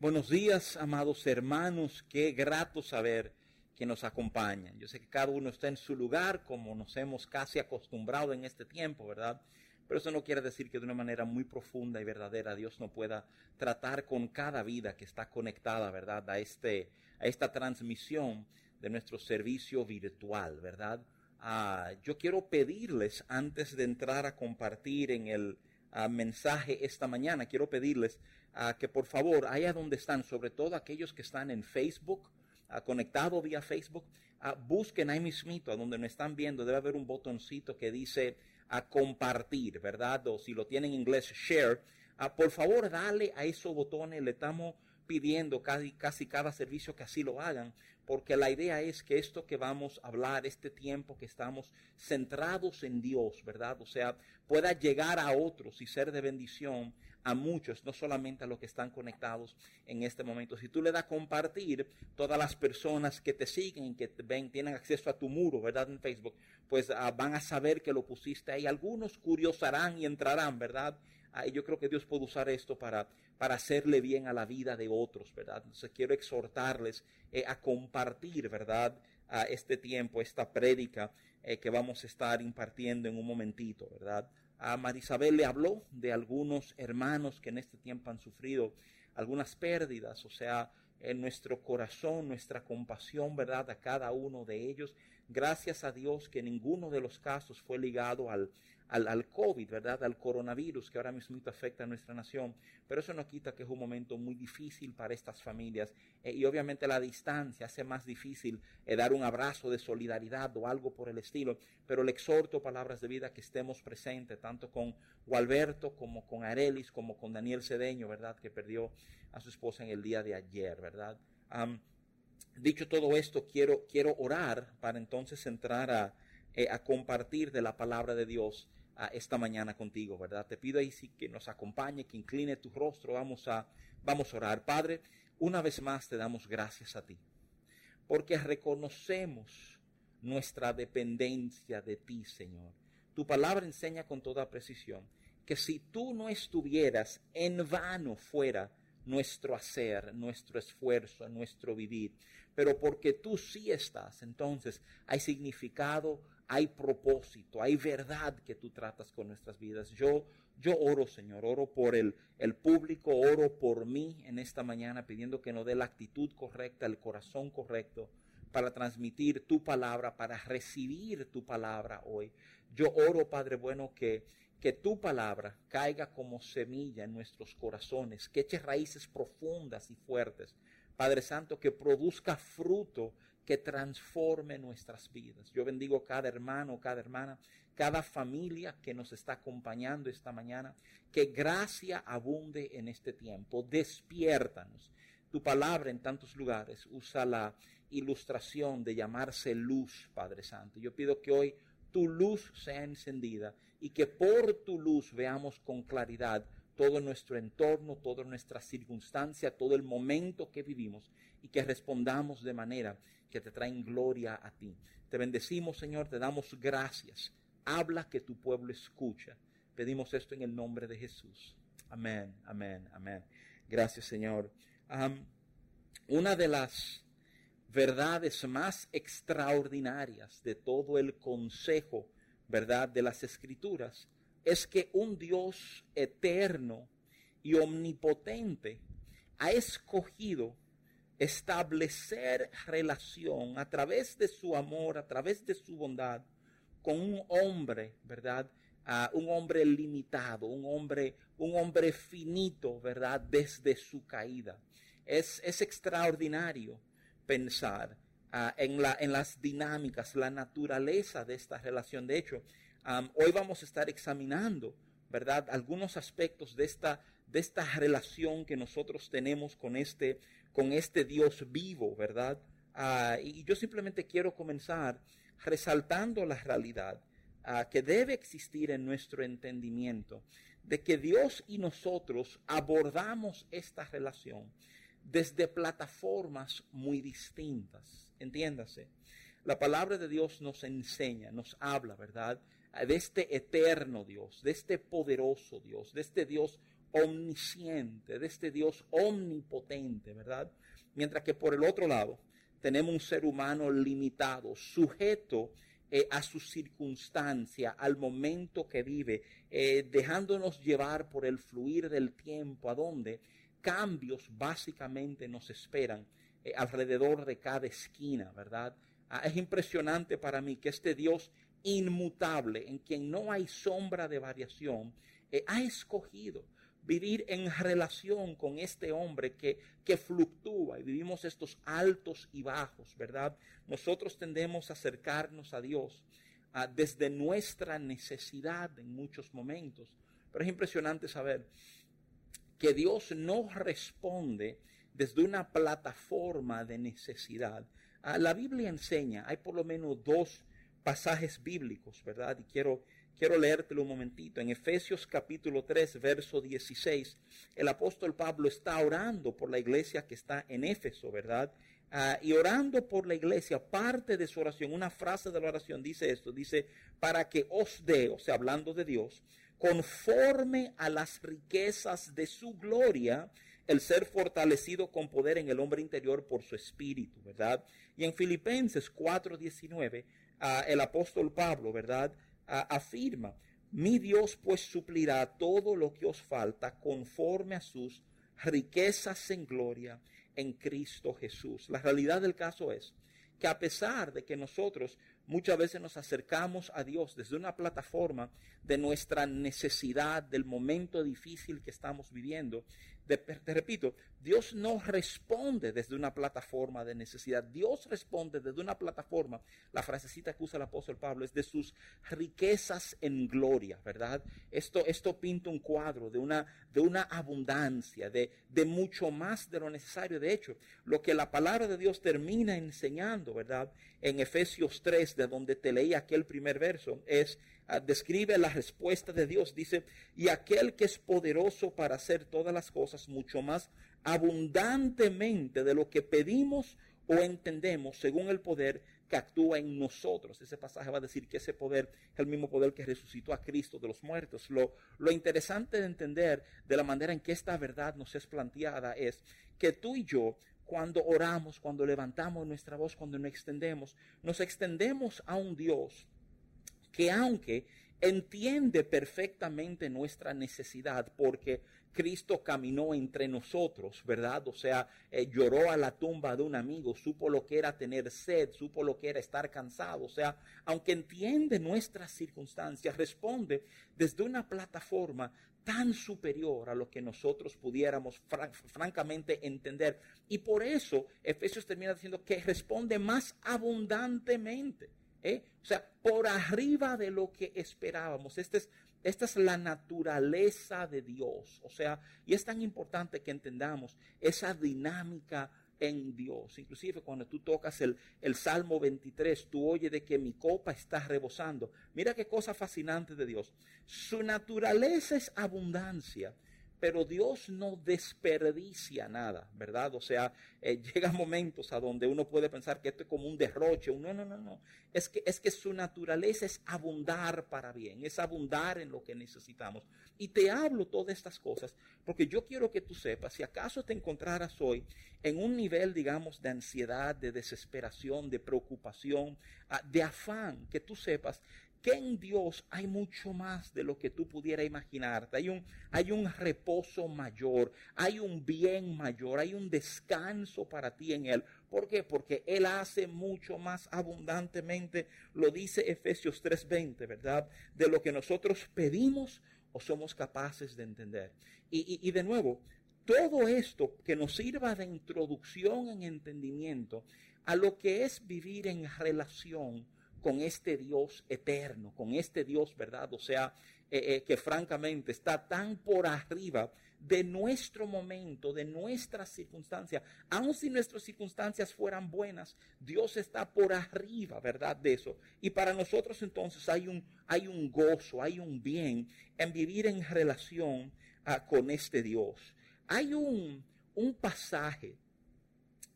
Buenos días, amados hermanos. Qué grato saber que nos acompañan. Yo sé que cada uno está en su lugar, como nos hemos casi acostumbrado en este tiempo, ¿verdad? Pero eso no quiere decir que de una manera muy profunda y verdadera Dios no pueda tratar con cada vida que está conectada, ¿verdad? A, este, a esta transmisión de nuestro servicio virtual, ¿verdad? Ah, yo quiero pedirles, antes de entrar a compartir en el ah, mensaje esta mañana, quiero pedirles que por favor, allá donde están, sobre todo aquellos que están en Facebook, conectado vía Facebook, busquen ahí mismito, a donde nos están viendo, debe haber un botoncito que dice a compartir, ¿verdad? O si lo tienen en inglés, share. por favor, dale a esos botones, le estamos pidiendo casi, casi cada servicio que así lo hagan, porque la idea es que esto que vamos a hablar, este tiempo que estamos centrados en Dios, ¿verdad? O sea, pueda llegar a otros y ser de bendición a muchos, no solamente a los que están conectados en este momento. Si tú le das compartir, todas las personas que te siguen, que te ven, tienen acceso a tu muro, ¿verdad? En Facebook, pues ah, van a saber que lo pusiste ahí. Algunos curiosarán y entrarán, ¿verdad? Ah, yo creo que Dios puede usar esto para, para hacerle bien a la vida de otros, ¿verdad? Entonces quiero exhortarles eh, a compartir, ¿verdad? A este tiempo, esta prédica eh, que vamos a estar impartiendo en un momentito, ¿verdad? A Marisabel le habló de algunos hermanos que en este tiempo han sufrido algunas pérdidas, o sea, en nuestro corazón, nuestra compasión, ¿verdad? A cada uno de ellos. Gracias a Dios que ninguno de los casos fue ligado al, al, al, COVID, ¿verdad? Al coronavirus que ahora mismo afecta a nuestra nación. Pero eso no quita que es un momento muy difícil para estas familias. Eh, y obviamente la distancia hace más difícil eh, dar un abrazo de solidaridad o algo por el estilo. Pero le exhorto palabras de vida que estemos presentes, tanto con Gualberto como con Arelis, como con Daniel Cedeño, ¿verdad? Que perdió a su esposa en el día de ayer, ¿verdad? dicho todo esto, quiero, quiero orar para entonces entrar a, eh, a compartir de la palabra de Dios esta mañana contigo, ¿verdad? Te pido ahí sí que nos acompañe, que incline tu rostro. Vamos a, vamos a orar. Padre, una vez más te damos gracias a ti, porque reconocemos nuestra dependencia de ti, Señor. Tu palabra enseña con toda precisión que si tú no estuvieras, en vano fuera nuestro hacer, nuestro esfuerzo, nuestro vivir. Pero porque tú sí estás, entonces hay significado, hay propósito, hay verdad que tú tratas con nuestras vidas. Yo, yo oro, Señor, oro por el, el público, oro por mí en esta mañana, pidiendo que nos dé la actitud correcta, el corazón correcto para transmitir tu palabra, para recibir tu palabra hoy. Yo oro, Padre bueno, que, que tu palabra caiga como semilla en nuestros corazones, que eche raíces profundas y fuertes. Padre Santo, que produzca fruto que transforme nuestras vidas. Yo bendigo cada hermano, cada hermana, cada familia que nos está acompañando esta mañana. Que gracia abunde en este tiempo. Despiértanos. Tu palabra en tantos lugares usa la ilustración de llamarse luz, Padre Santo. Yo pido que hoy tu luz sea encendida y que por tu luz veamos con claridad todo nuestro entorno, toda nuestra circunstancia, todo el momento que vivimos y que respondamos de manera que te traen gloria a ti. Te bendecimos, Señor, te damos gracias. Habla que tu pueblo escucha. Pedimos esto en el nombre de Jesús. Amén, amén, amén. Gracias, Señor. una de las verdades más extraordinarias de todo el consejo, ¿verdad?, de las escrituras, es que un Dios eterno y omnipotente ha escogido establecer relación a través de su amor, a través de su bondad, con un hombre, ¿verdad? un hombre limitado, un hombre, un hombre finito, ¿verdad? Desde su caída. Es, es extraordinario pensar ah, en, la, en las dinámicas, la naturaleza de esta relación. De hecho, hoy vamos a estar examinando, ¿verdad? Algunos aspectos de esta, de esta relación que nosotros tenemos con este, con este Dios vivo, ¿verdad? Ah, y yo simplemente quiero comenzar resaltando la realidad ah, que debe existir en nuestro entendimiento de que Dios y nosotros abordamos esta relación desde plataformas muy distintas. Entiéndase. La palabra de Dios nos enseña, nos habla, ¿verdad? De este eterno Dios, de este poderoso Dios, de este Dios omnisciente, de este Dios omnipotente, ¿verdad? Mientras que por el otro lado tenemos un ser humano limitado, sujeto eh, a su circunstancia, al momento que vive, eh, dejándonos llevar por el fluir del tiempo, a donde cambios básicamente nos esperan eh, alrededor de cada esquina, ¿verdad? Ah, es impresionante para mí que este Dios inmutable, en quien no hay sombra de variación, ha escogido vivir en relación con este hombre que, que fluctúa y vivimos estos altos y bajos, ¿verdad? Nosotros tendemos a acercarnos a Dios ah, desde nuestra necesidad en muchos momentos, pero es impresionante saber que Dios no responde desde una plataforma de necesidad. Ah, la Biblia enseña, hay por lo menos dos pasajes bíblicos, ¿verdad? Y quiero Quiero leértelo un momentito. En Efesios capítulo 3, verso 16, el apóstol Pablo está orando por la iglesia que está en Éfeso, ¿verdad? Ah, y orando por la iglesia, parte de su oración, una frase de la oración dice esto, dice, para que os dé, o sea, hablando de Dios, conforme a las riquezas de su gloria, el ser fortalecido con poder en el hombre interior por su espíritu, ¿verdad? Y en Filipenses 4:19, uh, el apóstol Pablo, ¿verdad? Afirma, mi Dios pues suplirá todo lo que os falta conforme a sus riquezas en gloria en Cristo Jesús. La realidad del caso es que a pesar de que nosotros muchas veces nos acercamos a Dios desde una plataforma de nuestra necesidad, del momento difícil que estamos viviendo, te repito, Dios no responde desde una plataforma de necesidad. Dios responde desde una plataforma, la frasecita que usa el apóstol Pablo es de sus riquezas en gloria, ¿verdad? Esto, esto pinta un cuadro de una, de una abundancia, de, de mucho más de lo necesario. De hecho, lo que la palabra de Dios termina enseñando, ¿verdad? En Efesios 3, de donde te leí aquel primer verso, es describe la respuesta de Dios. Dice, y aquel que es poderoso para hacer todas las cosas mucho más abundantemente de lo que pedimos o entendemos según el poder que actúa en nosotros. Ese pasaje va a decir que ese poder es el mismo poder que resucitó a Cristo de los muertos. Lo, lo interesante de entender de la manera en que esta verdad nos es planteada es que tú y yo cuando oramos, cuando levantamos nuestra voz, cuando nos extendemos, nos extendemos a un Dios que aunque entiende perfectamente nuestra necesidad porque Cristo caminó entre nosotros, ¿verdad? O sea, eh, lloró a la tumba de un amigo, supo lo que era tener sed, supo lo que era estar cansado. O sea, aunque entiende nuestras circunstancias, responde desde una plataforma tan superior a lo que nosotros pudiéramos francamente entender. Y por eso Efesios termina diciendo que responde más abundantemente. ¿Eh? O sea, por arriba de lo que esperábamos. Esta es, esta es la naturaleza de Dios. O sea, y es tan importante que entendamos esa dinámica en Dios. Inclusive cuando tú tocas el, el, Salmo 23, tú oyes de que mi copa está rebosando. Mira qué cosa fascinante de Dios. Su naturaleza es abundancia pero Dios no desperdicia nada, ¿verdad? O sea, eh, llega momentos a donde uno puede pensar que esto es como un derroche. No, no, no, no. Es que, es que su naturaleza es abundar para bien, es abundar en lo que necesitamos. Y te hablo todas estas cosas porque yo quiero que tú sepas, si acaso te encontraras hoy en un nivel, digamos, de ansiedad, de desesperación, de preocupación, ah, de afán, que tú sepas que en Dios hay mucho más de lo que tú pudieras imaginarte. Hay un, hay un reposo mayor, hay un bien mayor, hay un descanso para ti en Él. ¿Por qué? Porque Él hace mucho más abundantemente, lo dice Efesios 3:20, ¿verdad? De lo que nosotros pedimos o somos capaces de entender. Y, y de nuevo, todo esto que nos sirva de introducción en entendimiento a lo que es vivir en relación con este Dios eterno, con este Dios, ¿verdad? O sea, eh, eh, que francamente está tan por arriba de nuestro momento, de nuestras circunstancias. Aun si nuestras circunstancias fueran buenas, Dios está por arriba, ¿verdad? De eso. Y para nosotros entonces hay un, hay un gozo, hay un bien en vivir en relación ah, con este Dios. Hay un, un pasaje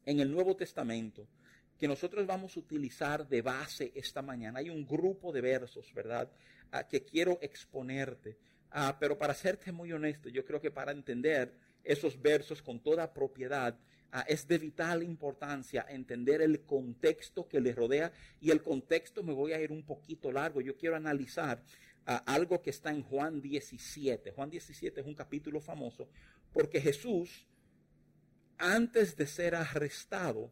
en el Nuevo Testamento que nosotros vamos a utilizar de base esta mañana. Hay un grupo de versos, ¿verdad?, que quiero exponerte Ah, pero para serte muy honesto, yo creo que para entender esos versos con toda propiedad, ah, es de vital importancia entender el contexto que le rodea y el contexto me voy a ir un poquito largo. Yo quiero analizar ah, algo que está en Juan 17. Juan 17 es un capítulo famoso porque Jesús, antes de ser arrestado,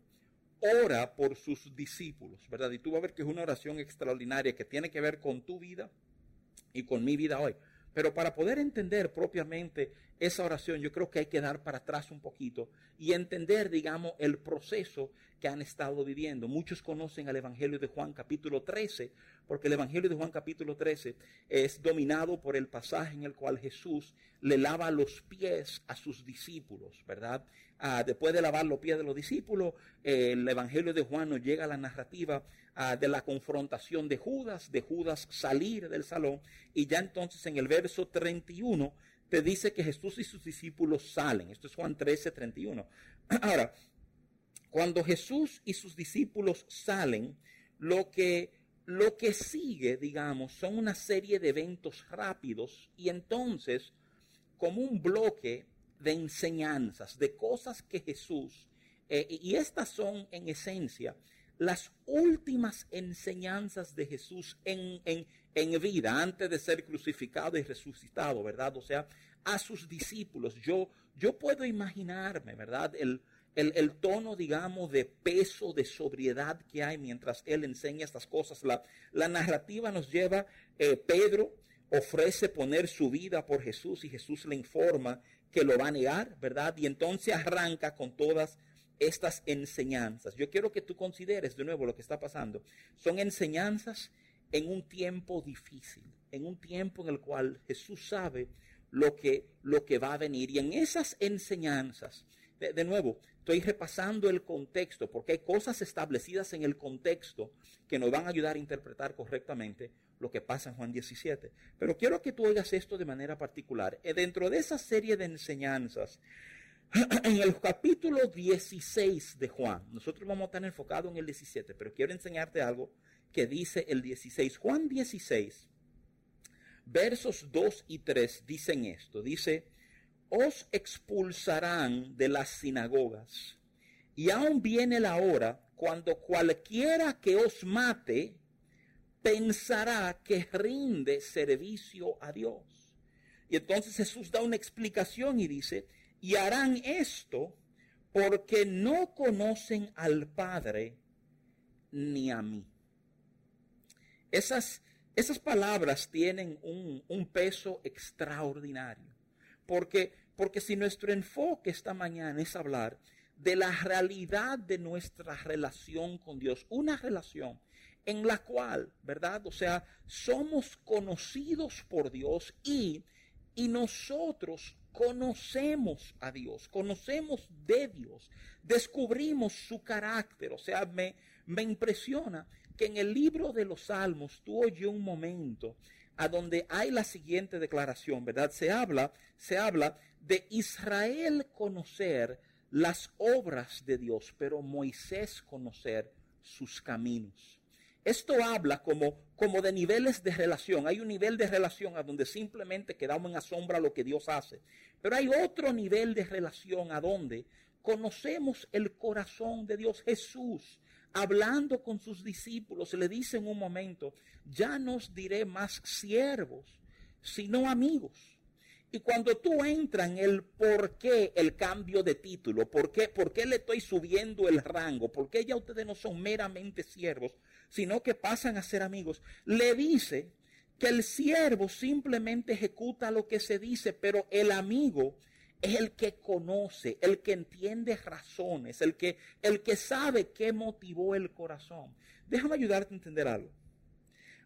ora por sus discípulos, ¿verdad? Y tú vas a ver que es una oración extraordinaria que tiene que ver con tu vida y con mi vida hoy. Pero para poder entender propiamente esa oración, yo creo que hay que dar para atrás un poquito y entender, digamos, el proceso que han estado viviendo. Muchos conocen el Evangelio de Juan capítulo 13, porque el Evangelio de Juan capítulo 13 es dominado por el pasaje en el cual Jesús le lava los pies a sus discípulos, ¿verdad? Ah, después de lavar los pies de los discípulos, el Evangelio de Juan nos llega a la narrativa ah, de la confrontación de Judas, de Judas salir del salón, y ya entonces en el verso 31 te dice que Jesús y sus discípulos salen. Esto es Juan 13, 31. Ahora, cuando Jesús y sus discípulos salen, lo que, lo que sigue, digamos, son una serie de eventos rápidos y entonces, como un bloque de enseñanzas, de cosas que Jesús, eh, y estas son en esencia las últimas enseñanzas de Jesús en, en, en vida, antes de ser crucificado y resucitado, ¿verdad? O sea, a sus discípulos. Yo, yo puedo imaginarme, ¿verdad? El, el, tono, digamos, de peso, de sobriedad que hay mientras él enseña estas cosas. La, la narrativa nos lleva, eh, Pedro ofrece poner su vida por Jesús y Jesús le informa que lo va a negar, ¿verdad? Y entonces arranca con todas estas enseñanzas. Yo quiero que tú consideres de nuevo lo que está pasando. Son enseñanzas en un tiempo difícil, en un tiempo en el cual Jesús sabe lo que, lo que va a venir. Y en esas enseñanzas, de, nuevo, estoy repasando el contexto, porque hay cosas establecidas en el contexto que nos van a ayudar a interpretar correctamente lo que pasa en Juan 17. Pero quiero que tú oigas esto de manera particular. Eh, dentro de esa serie de enseñanzas, en el capítulo 16 de Juan, nosotros vamos a estar enfocados en el 17, pero quiero enseñarte algo que dice el 16. Juan 16, versos 2 y 3 dicen esto. Dice, os expulsarán de las sinagogas y aún viene la hora cuando cualquiera que os mate pensará que rinde servicio a Dios. Y entonces Jesús da una explicación y dice, y harán esto porque no conocen al Padre ni a mí. Esas, esas palabras tienen un, peso extraordinario. Porque, porque si nuestro enfoque esta mañana es hablar de la realidad de nuestra relación con Dios, una relación en la cual, ¿verdad? O sea, somos conocidos por Dios y, y nosotros conocemos a Dios, conocemos de Dios, descubrimos su carácter. O sea, me, me impresiona que en el libro de los Salmos tú oyes un momento a donde hay la siguiente declaración, ¿verdad? Se habla, se habla de Israel conocer las obras de Dios, pero Moisés conocer sus caminos. Esto habla como, como de niveles de relación. Hay un nivel de relación a donde simplemente quedamos en asombra lo que Dios hace. Pero hay otro nivel de relación a donde conocemos el corazón de Dios. Jesús hablando con sus discípulos, le dice en un momento, ya no os diré más siervos, sino amigos. Y cuando tú entras en el por qué el cambio de título, por qué, por qué le estoy subiendo el rango, por qué ya ustedes no son meramente siervos, sino que pasan a ser amigos, le dice que el siervo simplemente ejecuta lo que se dice, pero el amigo es el que conoce, el que entiende razones, el que, el que sabe qué motivó el corazón. Déjame ayudarte a entender algo.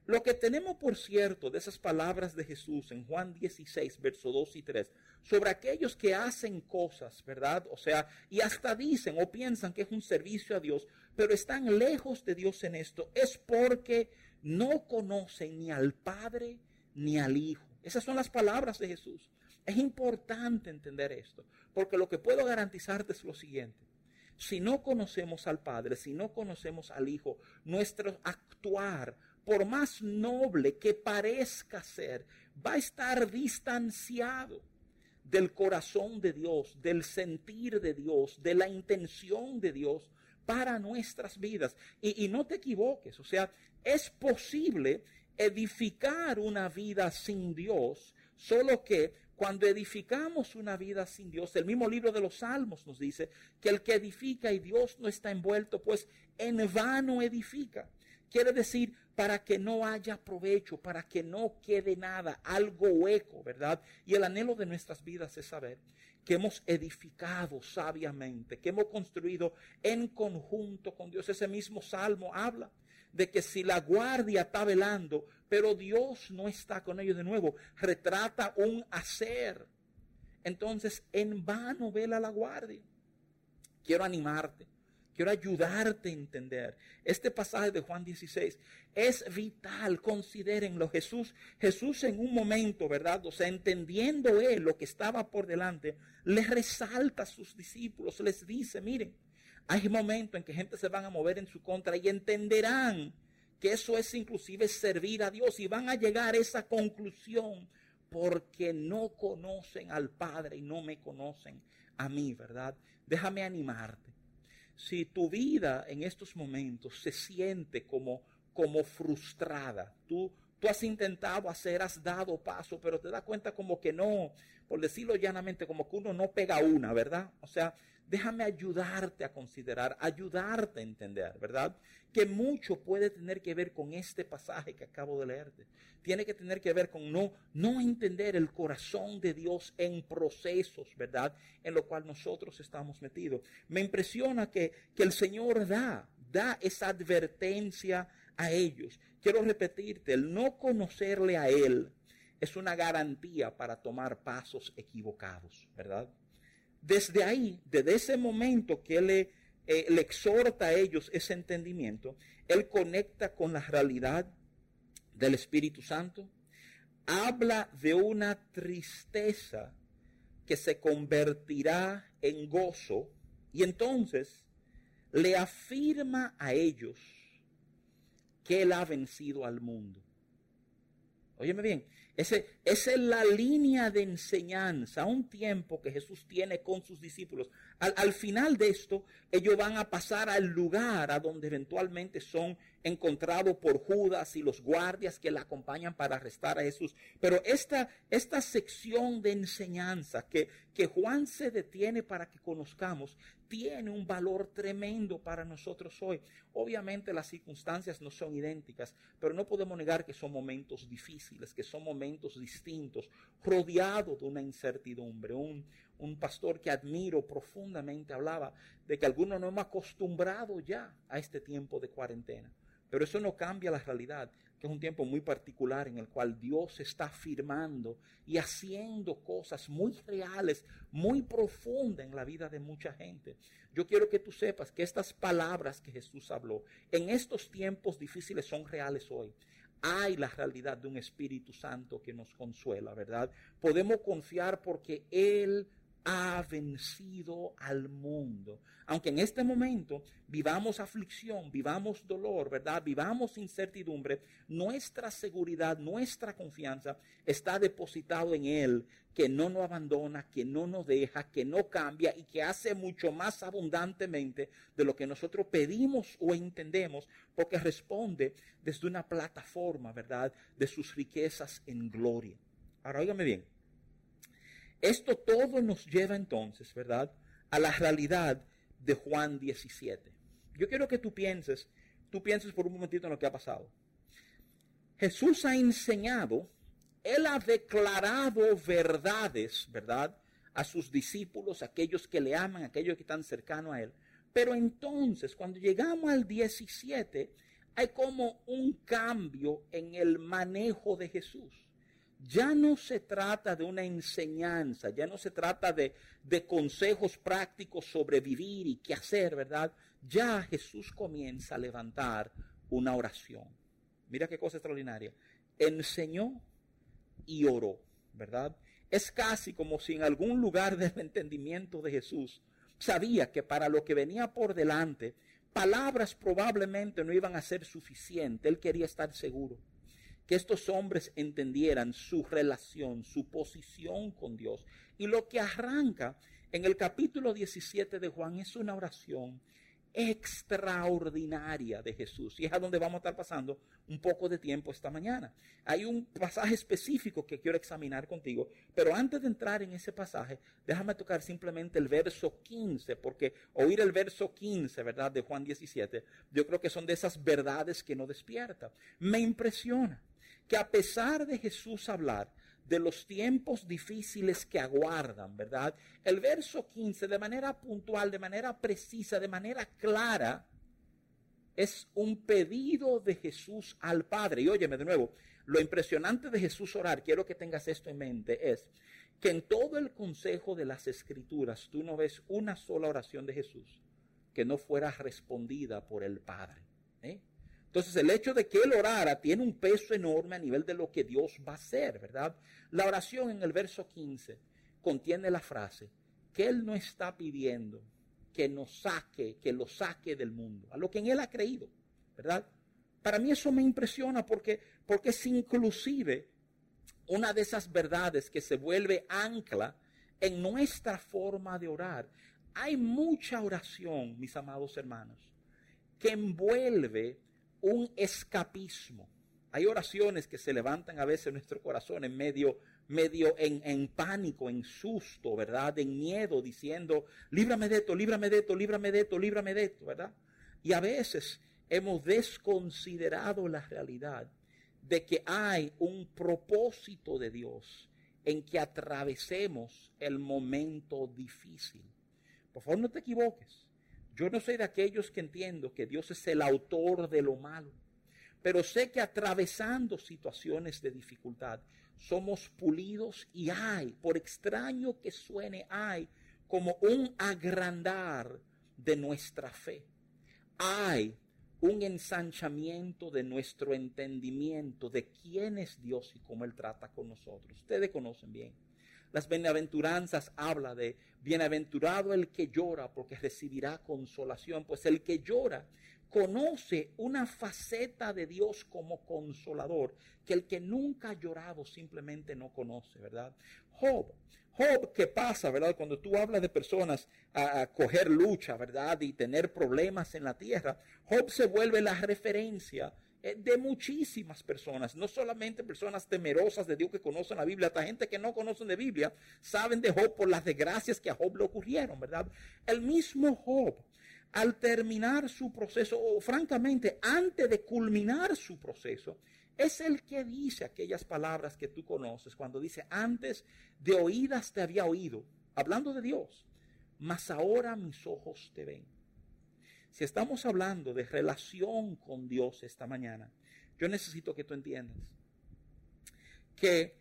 Lo que tenemos por cierto de esas palabras de Jesús en Juan 16, verso 2 y 3, sobre aquellos que hacen cosas, ¿verdad? O sea, y hasta dicen o piensan que es un servicio a Dios, pero están lejos de Dios en esto, es porque no conocen ni al Padre ni al Hijo. Esas son las palabras de Jesús. Es importante entender esto, porque lo que puedo garantizarte es lo siguiente. Si no conocemos al Padre, si no conocemos al Hijo, nuestro actuar por más noble que parezca ser, va a estar distanciado del corazón de Dios, del sentir de Dios, de la intención de Dios para nuestras vidas. Y, no te equivoques, o sea, es posible edificar una vida sin Dios, solo que cuando edificamos una vida sin Dios, el mismo libro de los Salmos nos dice que el que edifica y Dios no está envuelto, pues en vano edifica. Quiere decir, para que no haya provecho, para que no quede nada, algo hueco, ¿verdad? Y el anhelo de nuestras vidas es saber que hemos edificado sabiamente, que hemos construido en conjunto con Dios. Ese mismo salmo habla de que si la guardia está velando, pero Dios no está con ellos de nuevo, retrata un hacer. Entonces, en vano vela la guardia. Quiero animarte Quiero ayudarte a entender. Este pasaje de Juan 16 es vital, considérenlo. Jesús, Jesús en un momento, ¿verdad? O sea, entendiendo él lo que estaba por delante, le resalta a sus discípulos, les dice, miren, hay momentos en que gente se van a mover en su contra y entenderán que eso es inclusive servir a Dios y van a llegar a esa conclusión porque no conocen al Padre y no me conocen a mí, ¿verdad? Déjame animarte si tu vida en estos momentos se siente como, como frustrada, tú, tú has intentado hacer, has dado paso, pero te das cuenta como que no, por decirlo llanamente, como que uno no pega una, ¿verdad? O sea, déjame ayudarte a considerar, ayudarte a entender, ¿verdad? Que mucho puede tener que ver con este pasaje que acabo de leerte. Tiene que tener que ver con no, no entender el corazón de Dios en procesos, ¿verdad? En lo cual nosotros estamos metidos. Me impresiona que, que el Señor da, da esa advertencia a ellos. Quiero repetirte, el no conocerle a Él es una garantía para tomar pasos equivocados, ¿verdad? Desde ahí, desde ese momento que él le, eh, le exhorta a ellos ese entendimiento, él conecta con la realidad del Espíritu Santo, habla de una tristeza que se convertirá en gozo y entonces le afirma a ellos que él ha vencido al mundo. Óyeme bien, ese, esa es la línea de enseñanza, un tiempo que Jesús tiene con sus discípulos. Al, al, final de esto, ellos van a pasar al lugar a donde eventualmente son encontrados por Judas y los guardias que la acompañan para arrestar a Jesús. Pero esta, esta sección de enseñanza que, que Juan se detiene para que conozcamos, tiene un valor tremendo para nosotros hoy. Obviamente las circunstancias no son idénticas, pero no podemos negar que son momentos difíciles, que son momentos distintos, rodeados de una incertidumbre. Un, un pastor que admiro profundamente hablaba de que algunos no hemos acostumbrado ya a este tiempo de cuarentena. Pero eso no cambia la realidad, que es un tiempo muy particular en el cual Dios está afirmando y haciendo cosas muy reales, muy profundas en la vida de mucha gente. Yo quiero que tú sepas que estas palabras que Jesús habló en estos tiempos difíciles son reales hoy hay la realidad de un Espíritu Santo que nos consuela, ¿verdad? Podemos confiar porque Él ha vencido al mundo. Aunque en este momento vivamos aflicción, vivamos dolor, ¿verdad? Vivamos incertidumbre, nuestra seguridad, nuestra confianza está depositado en Él, que no nos abandona, que no nos deja, que no cambia y que hace mucho más abundantemente de lo que nosotros pedimos o entendemos, porque responde desde una plataforma, ¿verdad? De sus riquezas en gloria. Ahora, óigame bien. Esto todo nos lleva entonces, ¿verdad?, a la realidad de Juan 17. Yo quiero que tú pienses, tú pienses por un momentito en lo que ha pasado. Jesús ha enseñado, Él ha declarado verdades, ¿verdad?, a sus discípulos, aquellos que le aman, aquellos que están cercanos a Él. Pero entonces, cuando llegamos al 17, hay como un cambio en el manejo de Jesús ya no se trata de una enseñanza, ya no se trata de, consejos prácticos sobre vivir y qué hacer, ¿verdad? Ya Jesús comienza a levantar una oración. Mira qué cosa extraordinaria. Enseñó y oró, ¿verdad? Es casi como si en algún lugar del entendimiento de Jesús sabía que para lo que venía por delante, palabras probablemente no iban a ser suficientes. Él quería estar seguro que estos hombres entendieran su relación, su posición con Dios. Y lo que arranca en el capítulo 17 de Juan es una oración extraordinaria de Jesús. Y es a donde vamos a estar pasando un poco de tiempo esta mañana. Hay un pasaje específico que quiero examinar contigo, pero antes de entrar en ese pasaje, déjame tocar simplemente el verso 15, porque oír el verso 15, ¿verdad? De Juan 17, yo creo que son de esas verdades que no despierta. Me impresiona que a pesar de Jesús hablar de los tiempos difíciles que aguardan, ¿verdad? El verso 15, de manera puntual, de manera precisa, de manera clara, es un pedido de Jesús al Padre. Y óyeme de nuevo, lo impresionante de Jesús orar, quiero que tengas esto en mente, es que en todo el consejo de las escrituras tú no ves una sola oración de Jesús que no fuera respondida por el Padre. ¿eh? Entonces el hecho de que él orara tiene un peso enorme a nivel de lo que Dios va a hacer, ¿verdad? La oración en el verso 15 contiene la frase que él no está pidiendo que nos saque, que lo saque del mundo, a lo que en él ha creído, ¿verdad? Para mí eso me impresiona porque, porque es inclusive una de esas verdades que se vuelve ancla en nuestra forma de orar. Hay mucha oración, mis amados hermanos, que envuelve un escapismo. Hay oraciones que se levantan a veces en nuestro corazón en medio, medio en, en, pánico, en susto, ¿verdad? En miedo, diciendo, líbrame de esto, líbrame de esto, líbrame de esto, líbrame de esto, ¿verdad? Y a veces hemos desconsiderado la realidad de que hay un propósito de Dios en que atravesemos el momento difícil. Por favor, no te equivoques. Yo no soy de aquellos que entiendo que Dios es el autor de lo malo, pero sé que atravesando situaciones de dificultad somos pulidos y hay, por extraño que suene, hay como un agrandar de nuestra fe. Hay un ensanchamiento de nuestro entendimiento de quién es Dios y cómo Él trata con nosotros. Ustedes conocen bien. Las bienaventuranzas habla de bienaventurado el que llora porque recibirá consolación, pues el que llora conoce una faceta de Dios como consolador que el que nunca ha llorado simplemente no conoce, ¿verdad? Job, Job, ¿qué pasa, verdad? Cuando tú hablas de personas a, a, coger lucha, ¿verdad? Y tener problemas en la tierra, Job se vuelve la referencia de muchísimas personas, no solamente personas temerosas de Dios que conocen la Biblia, hasta gente que no conocen de Biblia, saben de Job por las desgracias que a Job le ocurrieron, ¿verdad? El mismo Job, al terminar su proceso, o francamente, antes de culminar su proceso, es el que dice aquellas palabras que tú conoces, cuando dice, antes de oídas te había oído, hablando de Dios, mas ahora mis ojos te ven. Si estamos hablando de relación con Dios esta mañana, yo necesito que tú entiendas que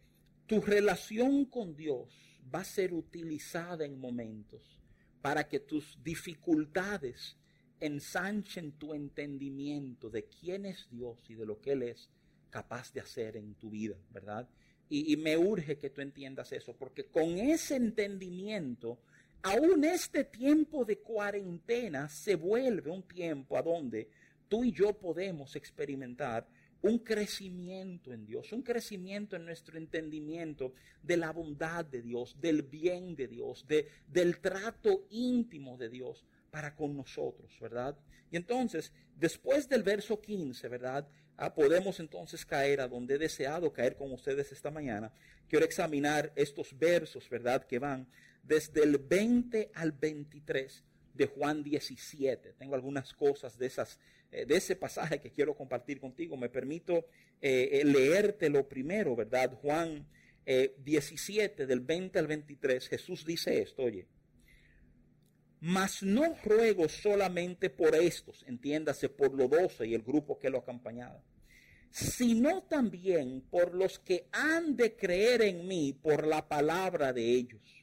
tu relación con Dios va a ser utilizada en momentos para que tus dificultades ensanchen tu entendimiento de quién es Dios y de lo que Él es capaz de hacer en tu vida, ¿verdad? Y, y me urge que tú entiendas eso, porque con ese entendimiento aún este tiempo de cuarentena se vuelve un tiempo a donde tú y yo podemos experimentar un crecimiento en Dios, un crecimiento en nuestro entendimiento de la bondad de Dios, del bien de Dios, de, del trato íntimo de Dios para con nosotros, ¿verdad? Y entonces, después del verso 15, ¿verdad? Ah, podemos entonces caer a donde he deseado caer con ustedes esta mañana. Quiero examinar estos versos, ¿verdad? Que van desde el 20 al 23 de Juan 17. Tengo algunas cosas de, esas, eh, de ese pasaje que quiero compartir contigo. Me permito eh, eh leerte lo primero, ¿verdad? Juan 17, del 20 al 23. Jesús dice esto, oye. Mas no ruego solamente por estos, entiéndase, por los doce y el grupo que lo acompañaba, sino también por los que han de creer en mí por la palabra de ellos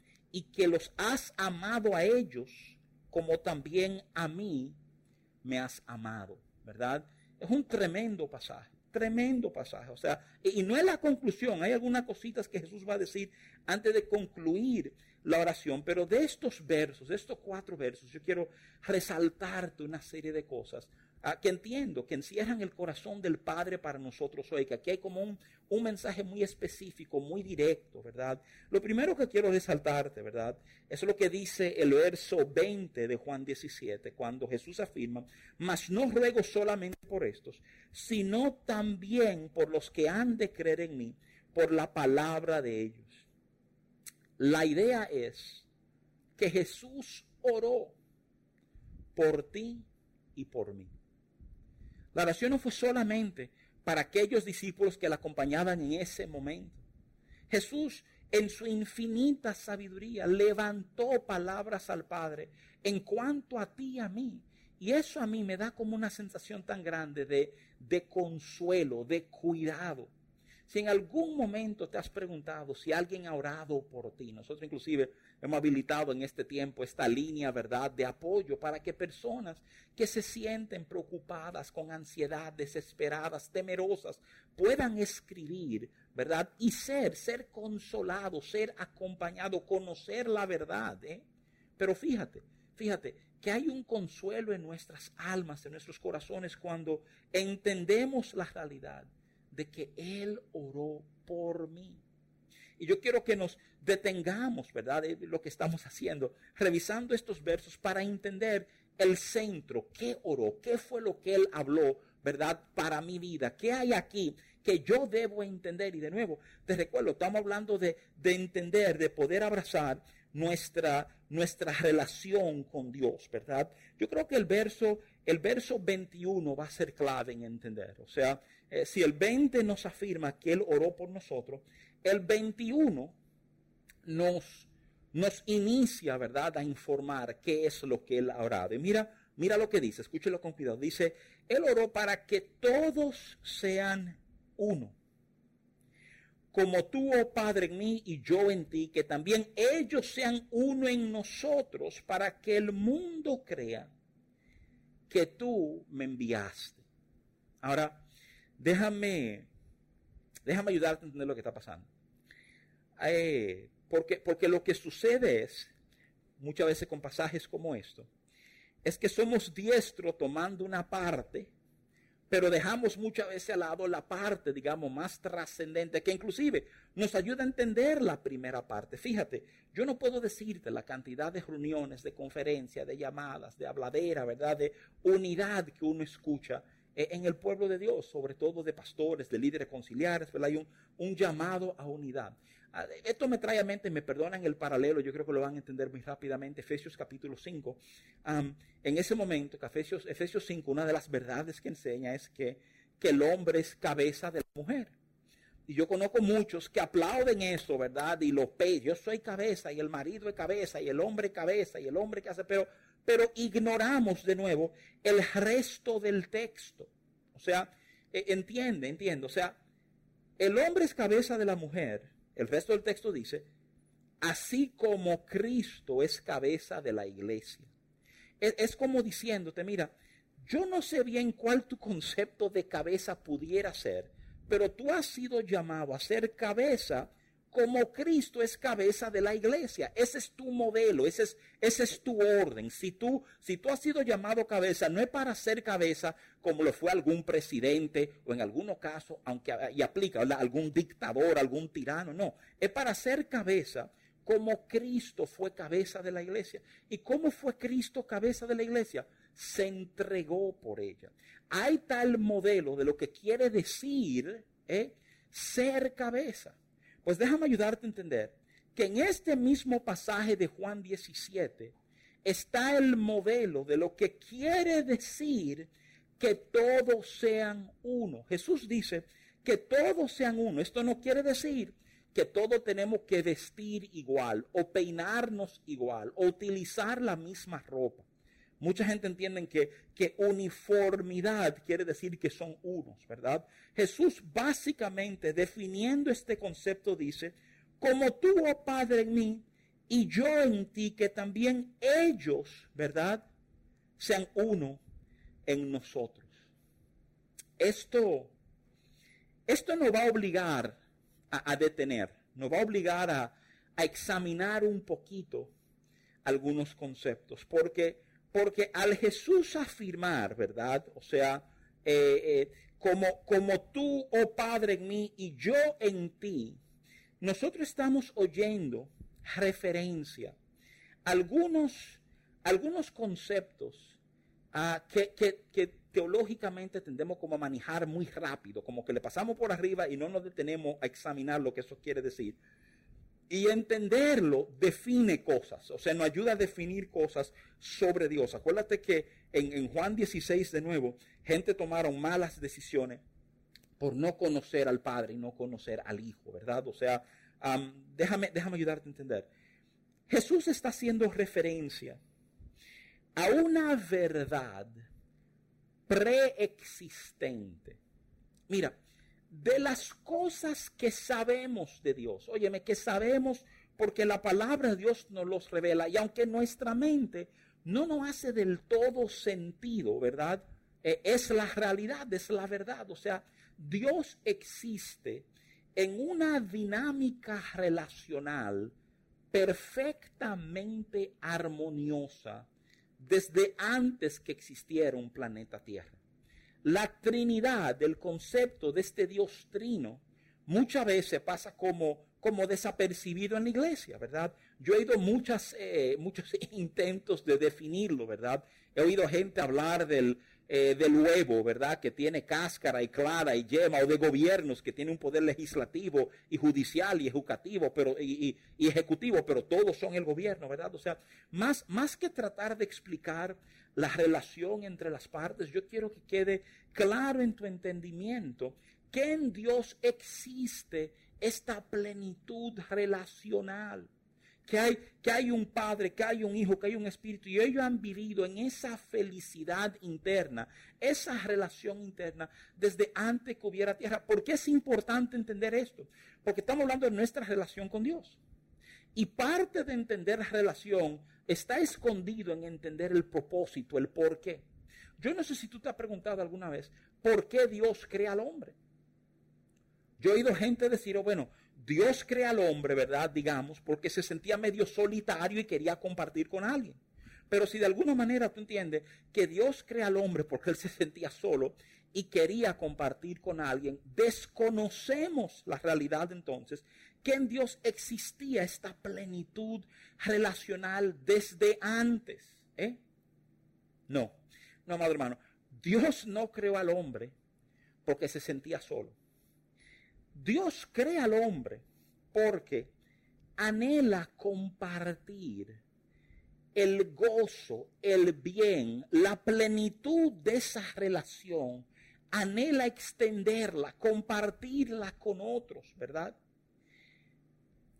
y que los has amado a ellos como también a mí me has amado, ¿verdad? Es un tremendo pasaje, tremendo pasaje. O sea, y no es la conclusión, hay algunas cositas que Jesús va a decir antes de concluir la oración, pero de estos versos, de estos cuatro versos, yo quiero resaltarte una serie de cosas Ah, que entiendo, que encierran el corazón del Padre para nosotros hoy, que aquí hay como un, un, mensaje muy específico, muy directo, ¿verdad? Lo primero que quiero resaltarte, ¿verdad? Es lo que dice el verso 20 de Juan 17, cuando Jesús afirma, mas no ruego solamente por estos, sino también por los que han de creer en mí, por la palabra de ellos. La idea es que Jesús oró por ti y por mí. La oración no fue solamente para aquellos discípulos que la acompañaban en ese momento. Jesús, en su infinita sabiduría, levantó palabras al Padre en cuanto a ti y a mí. Y eso a mí me da como una sensación tan grande de, de consuelo, de cuidado. Si en algún momento te has preguntado si alguien ha orado por ti, nosotros inclusive hemos habilitado en este tiempo esta línea, ¿verdad?, de apoyo para que personas que se sienten preocupadas, con ansiedad, desesperadas, temerosas, puedan escribir, ¿verdad? Y ser, ser consolado, ser acompañado, conocer la verdad, ¿eh? Pero fíjate, fíjate, que hay un consuelo en nuestras almas, en nuestros corazones, cuando entendemos la realidad de que Él oró por mí. Y yo quiero que nos detengamos, ¿verdad?, de lo que estamos haciendo, revisando estos versos para entender el centro, qué oró, qué fue lo que Él habló, ¿verdad?, para mi vida, qué hay aquí que yo debo entender. Y de nuevo, te recuerdo, estamos hablando de, de entender, de poder abrazar nuestra, nuestra relación con Dios, ¿verdad? Yo creo que el verso, el verso 21 va a ser clave en entender. O sea, eh, si el 20 nos afirma que Él oró por nosotros, el 21 nos, nos inicia, ¿verdad?, a informar qué es lo que Él ha orado. Y mira, mira lo que dice, escúchelo con cuidado. Dice, Él oró para que todos sean uno como tú, oh Padre, en mí y yo en ti, que también ellos sean uno en nosotros, para que el mundo crea que tú me enviaste. Ahora, déjame, déjame ayudarte a entender lo que está pasando. Eh, porque, porque lo que sucede es, muchas veces con pasajes como esto, es que somos diestros tomando una parte pero dejamos muchas veces al lado la parte, digamos, más trascendente, que inclusive nos ayuda a entender la primera parte. Fíjate, yo no puedo decirte la cantidad de reuniones, de conferencias, de llamadas, de habladera, ¿verdad? De unidad que uno escucha en el pueblo de Dios, sobre todo de pastores, de líderes conciliares, ¿verdad? Hay un, un llamado a unidad. Ah, esto me trae a mente, me perdonan el paralelo, yo creo que lo van a entender muy rápidamente, Efesios capítulo 5. en ese momento, Efesios, Efesios 5, una de las verdades que enseña es que, que el hombre es cabeza de la mujer. Y yo conozco muchos que aplauden eso, ¿verdad? Y lo pe yo soy cabeza y el marido es cabeza y el hombre es cabeza y el hombre que hace, pero, pero ignoramos de nuevo el resto del texto. O sea, e, entiende, entiende. O sea, el hombre es cabeza de la mujer, el resto del texto dice, así como Cristo es cabeza de la iglesia. Es, como diciéndote, mira, yo no sé bien cuál tu concepto de cabeza pudiera ser, pero tú has sido llamado a ser cabeza como Cristo es cabeza de la iglesia. Ese es tu modelo, ese es, ese es tu orden. Si tú, si tú has sido llamado cabeza, no es para ser cabeza como lo fue algún presidente o en algunos casos, aunque y aplica algún dictador, algún tirano, no. Es para ser cabeza como Cristo fue cabeza de la iglesia. ¿Y cómo fue Cristo cabeza de la iglesia? Se entregó por ella. Hay tal modelo de lo que quiere decir ¿eh? ser cabeza. Pues déjame ayudarte a entender que en este mismo pasaje de Juan 17 está el modelo de lo que quiere decir que todos sean uno. Jesús dice que todos sean uno. Esto no quiere decir que todos tenemos que vestir igual o peinarnos igual o utilizar la misma ropa. Mucha gente entiende que, uniformidad quiere decir que son unos, ¿verdad? Jesús básicamente definiendo este concepto dice, como tú, oh Padre, en mí y yo en ti, que también ellos, ¿verdad? Sean uno en nosotros. Esto, esto nos va a obligar a, detener, nos va a obligar a, a examinar un poquito algunos conceptos, porque porque al Jesús afirmar, ¿verdad? O sea, eh, eh, como, como tú, oh Padre, en mí y yo en ti, nosotros estamos oyendo referencia algunos, algunos conceptos ah, que, que, teológicamente tendemos como a manejar muy rápido, como que le pasamos por arriba y no nos detenemos a examinar lo que eso quiere decir. Y entenderlo define cosas, o sea, nos ayuda a definir cosas sobre Dios. Acuérdate que en, Juan 16 de nuevo, gente tomaron malas decisiones por no conocer al Padre y no conocer al Hijo, ¿verdad? O sea, déjame, déjame ayudarte a entender. Jesús está haciendo referencia a una verdad preexistente. Mira, de las cosas que sabemos de Dios. Óyeme, que sabemos porque la palabra de Dios nos los revela. Y aunque nuestra mente no nos hace del todo sentido, ¿verdad? Eh, es la realidad, es la verdad. O sea, Dios existe en una dinámica relacional perfectamente armoniosa desde antes que existiera un planeta Tierra la Trinidad, del concepto de este Dios trino, muchas veces pasa como, como desapercibido en la iglesia, ¿verdad? Yo he oído muchas, eh, muchos intentos de definirlo, ¿verdad? He oído gente hablar del, eh, del huevo, ¿verdad? Que tiene cáscara y clara y yema, o de gobiernos que tienen un poder legislativo y judicial y educativo, pero, y, y, ejecutivo, pero todos son el gobierno, ¿verdad? O sea, más, más que tratar de explicar la relación entre las partes, yo quiero que quede claro en tu entendimiento que en Dios existe esta plenitud relacional que hay, que hay un padre, que hay un hijo, que hay un espíritu, y ellos han vivido en esa felicidad interna, esa relación interna, desde antes que hubiera tierra. ¿Por qué es importante entender esto? Porque estamos hablando de nuestra relación con Dios. Y parte de entender la relación está escondido en entender el propósito, el por qué. Yo no sé si tú te has preguntado alguna vez, ¿por qué Dios crea al hombre? Yo he oído gente decir, oh, bueno, Dios crea al hombre, ¿verdad? Digamos, porque se sentía medio solitario y quería compartir con alguien. Pero si de alguna manera tú entiendes que Dios crea al hombre porque él se sentía solo y quería compartir con alguien, desconocemos la realidad entonces que en Dios existía esta plenitud relacional desde antes. ¿eh? No, no, amado hermano, Dios no creó al hombre porque se sentía solo. Dios crea al hombre porque anhela compartir el gozo, el bien, la plenitud de esa relación, anhela extenderla, compartirla con otros, ¿verdad?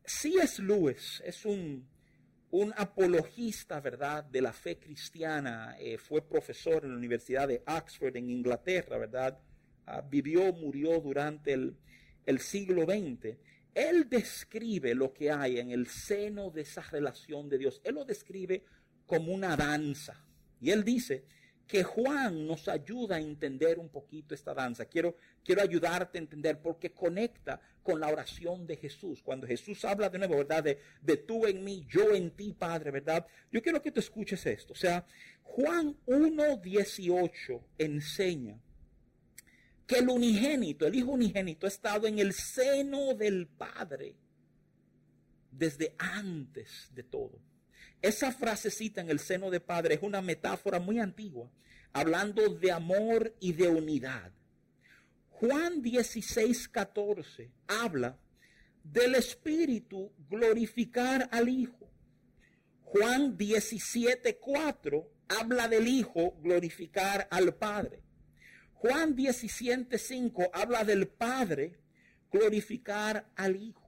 es Lewis es un, un apologista, ¿verdad?, de la fe cristiana, eh, fue profesor en la Universidad de Oxford en Inglaterra, ¿verdad? Ah, vivió, murió durante el, el siglo XX, él describe lo que hay en el seno de esa relación de Dios. Él lo describe como una danza. Y él dice que Juan nos ayuda a entender un poquito esta danza. Quiero, quiero ayudarte a entender porque conecta con la oración de Jesús. Cuando Jesús habla de nuevo, ¿verdad? De, de tú en mí, yo en ti, Padre, ¿verdad? Yo quiero que tú escuches esto. O sea, Juan 1.18 enseña que el unigénito, el Hijo unigénito, ha estado en el seno del Padre desde antes de todo. Esa frasecita en el seno del Padre es una metáfora muy antigua, hablando de amor y de unidad. Juan 16, 14 habla del Espíritu glorificar al Hijo. Juan 17, 4 habla del Hijo glorificar al Padre. Juan 17:5 habla del Padre glorificar al Hijo.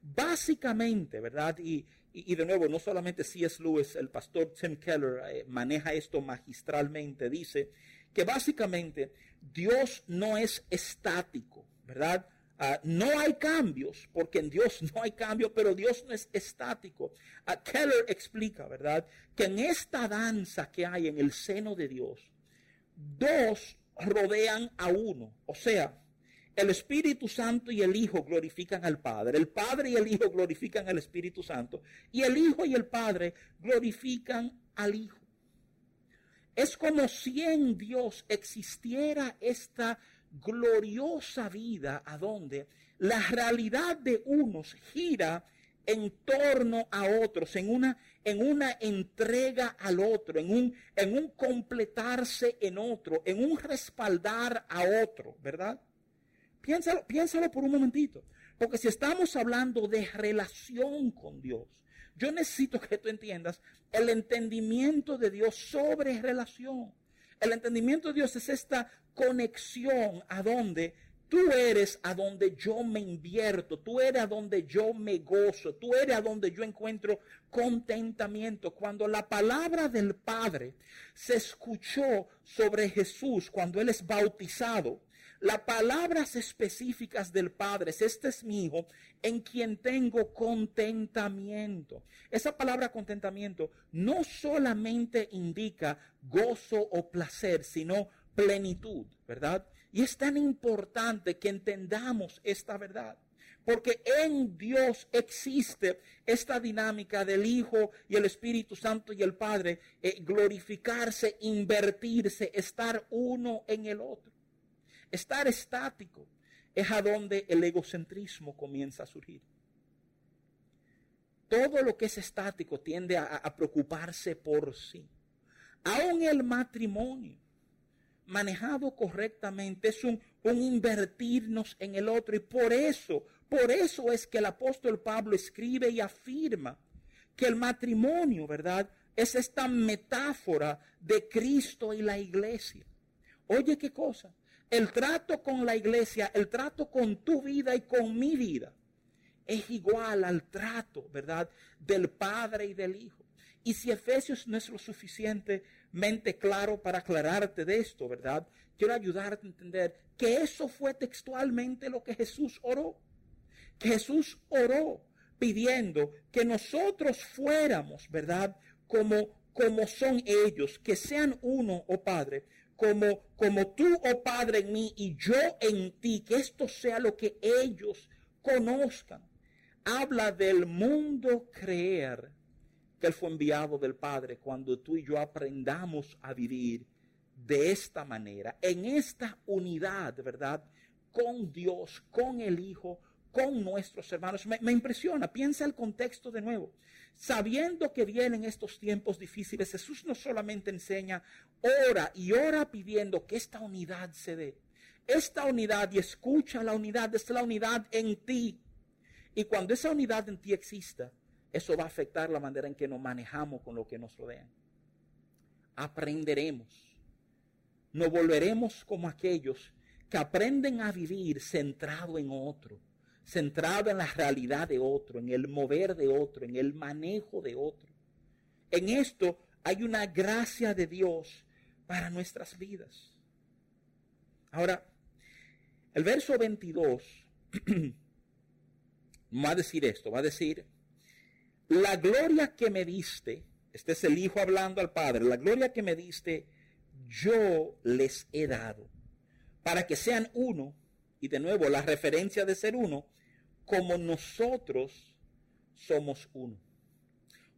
Básicamente, ¿verdad? Y, y, de nuevo, no solamente C.S. Lewis, el pastor Tim Keller eh, maneja esto magistralmente, dice que básicamente Dios no es estático, ¿verdad? Ah, no hay cambios, porque en Dios no hay cambio, pero Dios no es estático. Uh, Keller explica, ¿verdad? Que en esta danza que hay en el seno de Dios, dos rodean a uno. O sea, el Espíritu Santo y el Hijo glorifican al Padre. El Padre y el Hijo glorifican al Espíritu Santo. Y el Hijo y el Padre glorifican al Hijo. Es como si en Dios existiera esta gloriosa vida a donde la realidad de unos gira en torno a otros, en una, en una entrega al otro, en un, en un completarse en otro, en un respaldar a otro, ¿verdad? Piénsalo, piénsalo por un momentito. Porque si estamos hablando de relación con Dios, yo necesito que tú entiendas el entendimiento de Dios sobre relación. El entendimiento de Dios es esta conexión a donde tú eres a donde yo me invierto, tú eres a donde yo me gozo, tú eres a donde yo encuentro contentamiento. Cuando la palabra del Padre se escuchó sobre Jesús cuando Él es bautizado, las palabras específicas del Padre es, este es mi Hijo en quien tengo contentamiento. Esa palabra contentamiento no solamente indica gozo o placer, sino plenitud, ¿verdad? Y es tan importante que entendamos esta verdad. Porque en Dios existe esta dinámica del Hijo y el Espíritu Santo y el Padre, eh, glorificarse, invertirse, estar uno en el otro. Estar estático es a donde el egocentrismo comienza a surgir. Todo lo que es estático tiende a, preocuparse por sí. Aún el matrimonio, manejado correctamente, es un, invertirnos en el otro. Y por eso, por eso es que el apóstol Pablo escribe y afirma que el matrimonio, ¿verdad? Es esta metáfora de Cristo y la iglesia. Oye, qué cosa el trato con la iglesia, el trato con tu vida y con mi vida, es igual al trato, ¿verdad?, del Padre y del Hijo. Y si Efesios no es lo suficientemente claro para aclararte de esto, ¿verdad? Quiero ayudarte a entender que eso fue textualmente lo que Jesús oró. Jesús oró pidiendo que nosotros fuéramos, ¿verdad? Como, como son ellos, que sean uno, oh Padre, como, como tú, oh Padre, en mí y yo en ti, que esto sea lo que ellos conozcan. Habla del mundo creer que Él fue enviado del Padre cuando tú y yo aprendamos a vivir de esta manera, en esta unidad, ¿verdad? Con Dios, con el Hijo, con nuestros hermanos. Me, impresiona, piensa el contexto de nuevo. Sabiendo que vienen estos tiempos difíciles, Jesús no solamente enseña, ora y ora pidiendo que esta unidad se dé. Esta unidad y escucha la unidad, es la unidad en ti. Y cuando esa unidad en ti exista, eso va a afectar la manera en que nos manejamos con lo que nos rodea. Aprenderemos. Nos volveremos como aquellos que aprenden a vivir centrado en otro centrado en la realidad de otro, en el mover de otro, en el manejo de otro. En esto hay una gracia de Dios para nuestras vidas. Ahora, el verso 22 va a decir esto, va a decir, la gloria que me diste, este es el Hijo hablando al Padre, la gloria que me diste, yo les he dado, para que sean uno, y de nuevo la referencia de ser uno, como nosotros somos uno.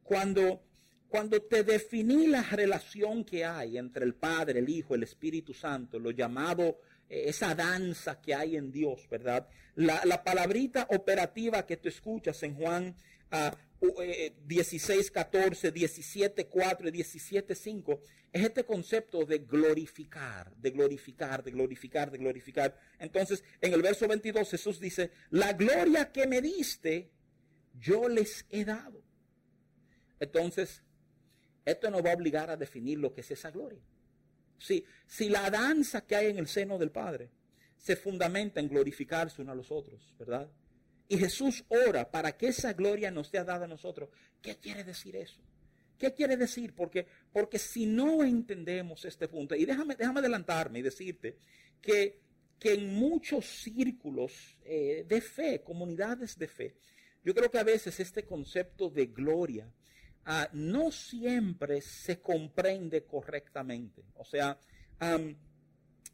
Cuando, cuando te definí la relación que hay entre el Padre, el Hijo, el Espíritu Santo, lo llamado, eh, esa danza que hay en Dios, ¿verdad? La, palabrita operativa que tú escuchas en Juan uh, 16, 14, 17, 4 y 17, 5, es este concepto de glorificar, de glorificar, de glorificar, de glorificar. Entonces, en el verso 22 Jesús dice, la gloria que me diste, yo les he dado. Entonces, esto nos va a obligar a definir lo que es esa gloria. Si, si la danza que hay en el seno del Padre se fundamenta en glorificarse uno a los otros, ¿verdad? Y Jesús ora para que esa gloria nos sea dada a nosotros. ¿Qué quiere decir eso? ¿Qué quiere decir? Porque, porque si no entendemos este punto, y déjame, déjame adelantarme y decirte que, que en muchos círculos eh, de fe, comunidades de fe, yo creo que a veces este concepto de gloria ah, no siempre se comprende correctamente. O sea,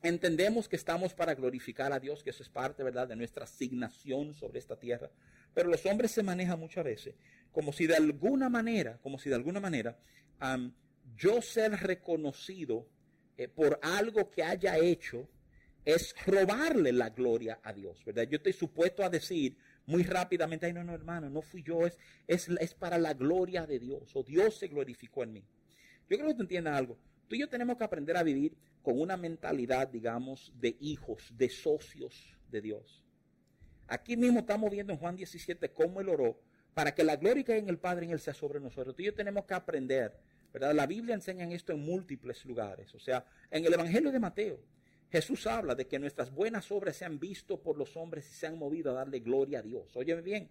entendemos que estamos para glorificar a Dios, que eso es parte, ¿verdad?, de nuestra asignación sobre esta tierra. Pero los hombres se manejan muchas veces como si de alguna manera, como si de alguna manera, yo ser reconocido eh, por algo que haya hecho es robarle la gloria a Dios, ¿verdad? Yo estoy supuesto a decir muy rápidamente, ay, no, no, hermano, no fui yo, es, es, es para la gloria de Dios, o Dios se glorificó en mí. Yo creo que tú entiendas algo. Tú y yo tenemos que aprender a vivir con una mentalidad, digamos, de hijos, de socios de Dios. Aquí mismo estamos viendo en Juan 17 cómo él oró para que la gloria que hay en el Padre en él sea sobre nosotros. Tú y yo tenemos que aprender, ¿verdad? La Biblia enseña esto en múltiples lugares. O sea, en el Evangelio de Mateo, Jesús habla de que nuestras buenas obras sean vistas por los hombres y se han movido a darle gloria a Dios. Óyeme bien,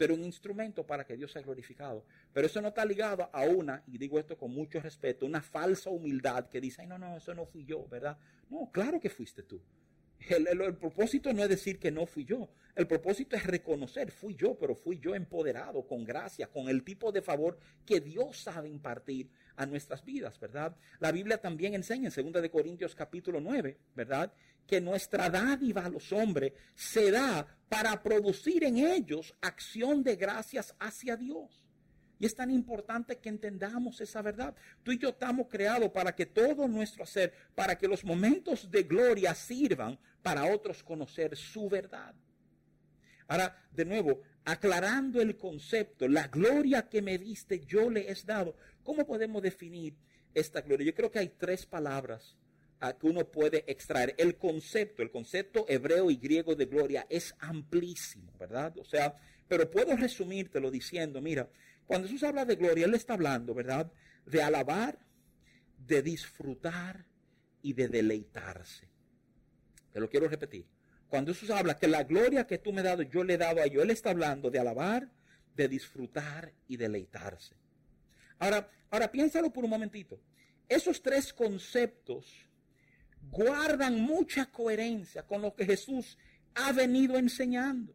tú eres un instrumento para que Dios sea glorificado. Pero eso no está ligado a una, y digo esto con mucho respeto, una falsa humildad que dice, ay, no, no, eso no fui yo, ¿verdad? No, claro que fuiste tú. El, propósito no es decir que no fui yo. El propósito es reconocer, fui yo, pero fui yo empoderado, con gracia, con el tipo de favor que Dios sabe impartir a nuestras vidas, ¿verdad? La Biblia también enseña en 2 de Corintios capítulo 9, ¿verdad? Que nuestra dádiva a los hombres se da para producir en ellos acción de gracias hacia Dios. Y es tan importante que entendamos esa verdad. Tú y yo estamos creados para que todo nuestro hacer, para que los momentos de gloria sirvan para otros conocer su verdad. Ahora, de nuevo, aclarando el concepto, la gloria que me diste yo le he dado. ¿Cómo podemos definir esta gloria? Yo creo que hay tres palabras que uno puede extraer. El concepto, el concepto hebreo y griego de gloria es amplísimo, ¿verdad? O sea, pero puedo resumírtelo diciendo, mira, cuando Jesús habla de gloria, Él está hablando, ¿verdad? De alabar, de disfrutar y de deleitarse. Te lo quiero repetir. Cuando Jesús habla que la gloria que tú me has dado, yo le he dado a ellos, Él está hablando de alabar, de disfrutar y deleitarse. Ahora, ahora piénsalo por un momentito. Esos tres conceptos guardan mucha coherencia con lo que Jesús ha venido enseñando.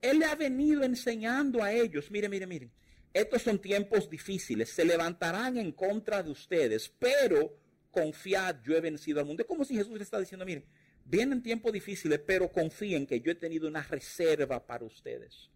Él le ha venido enseñando a ellos, mire, mire, miren, estos son tiempos difíciles, se levantarán en contra de ustedes, pero confiad, yo he vencido al mundo. Es como si Jesús le está diciendo, miren, vienen tiempos difíciles, pero confíen que yo he tenido una reserva para ustedes.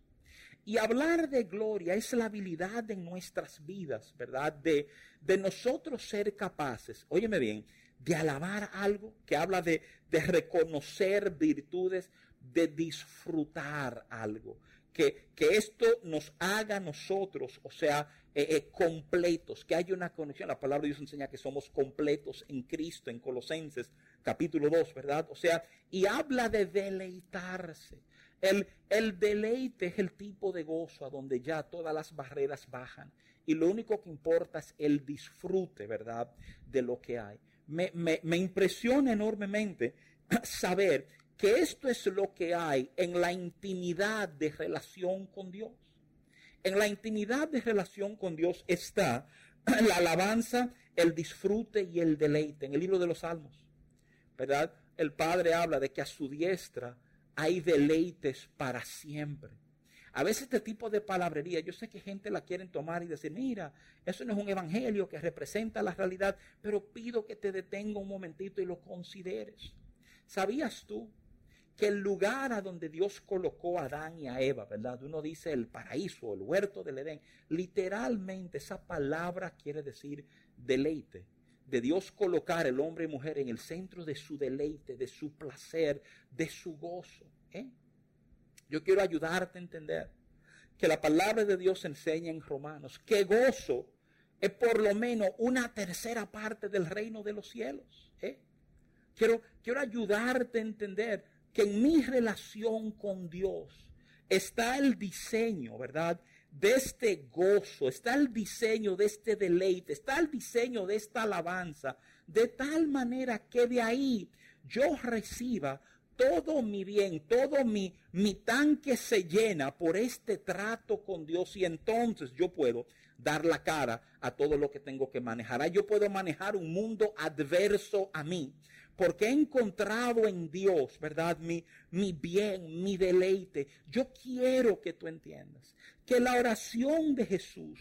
Y hablar de gloria es la habilidad de nuestras vidas, ¿verdad? De, de nosotros ser capaces, óyeme bien, de alabar algo que habla de, de reconocer virtudes, de disfrutar algo que, esto nos haga nosotros, o sea, eh, eh, completos, que haya una conexión. La palabra de Dios enseña que somos completos en Cristo, en Colosenses capítulo 2, ¿verdad? O sea, y habla de deleitarse. El, el deleite es el tipo de gozo a donde ya todas las barreras bajan y lo único que importa es el disfrute, ¿verdad? De lo que hay. Me, impresiona enormemente saber que esto es lo que hay en la intimidad de relación con Dios. En la intimidad de relación con Dios está la alabanza, el disfrute y el deleite. En el libro de los Salmos, ¿verdad? El Padre habla de que a su diestra hay deleites para siempre. A veces este tipo de palabrería, yo sé que gente la quieren tomar y decir, mira, eso no es un evangelio que representa la realidad, pero pido que te detenga un momentito y lo consideres. ¿Sabías tú que el lugar a donde Dios colocó a Adán y a Eva, ¿verdad? Uno dice el paraíso, el huerto del Edén. Literalmente esa palabra quiere decir deleite. De Dios colocar el hombre y mujer en el centro de su deleite, de su placer, de su gozo. ¿eh? Yo quiero ayudarte a entender que la palabra de Dios enseña en Romanos que gozo es por lo menos una tercera parte del reino de los cielos. ¿eh? Quiero, quiero ayudarte a entender que en mi relación con Dios está el diseño, ¿verdad? De este gozo, está el diseño de este deleite, está el diseño de esta alabanza, de tal manera que de ahí yo reciba todo mi bien, todo mi, tanque se llena por este trato con Dios y entonces yo puedo dar la cara a todo lo que tengo que manejar. Yo puedo manejar un mundo adverso a mí, porque he encontrado en Dios, ¿verdad? Mi, mi bien, mi deleite. Yo quiero que tú entiendas que la oración de Jesús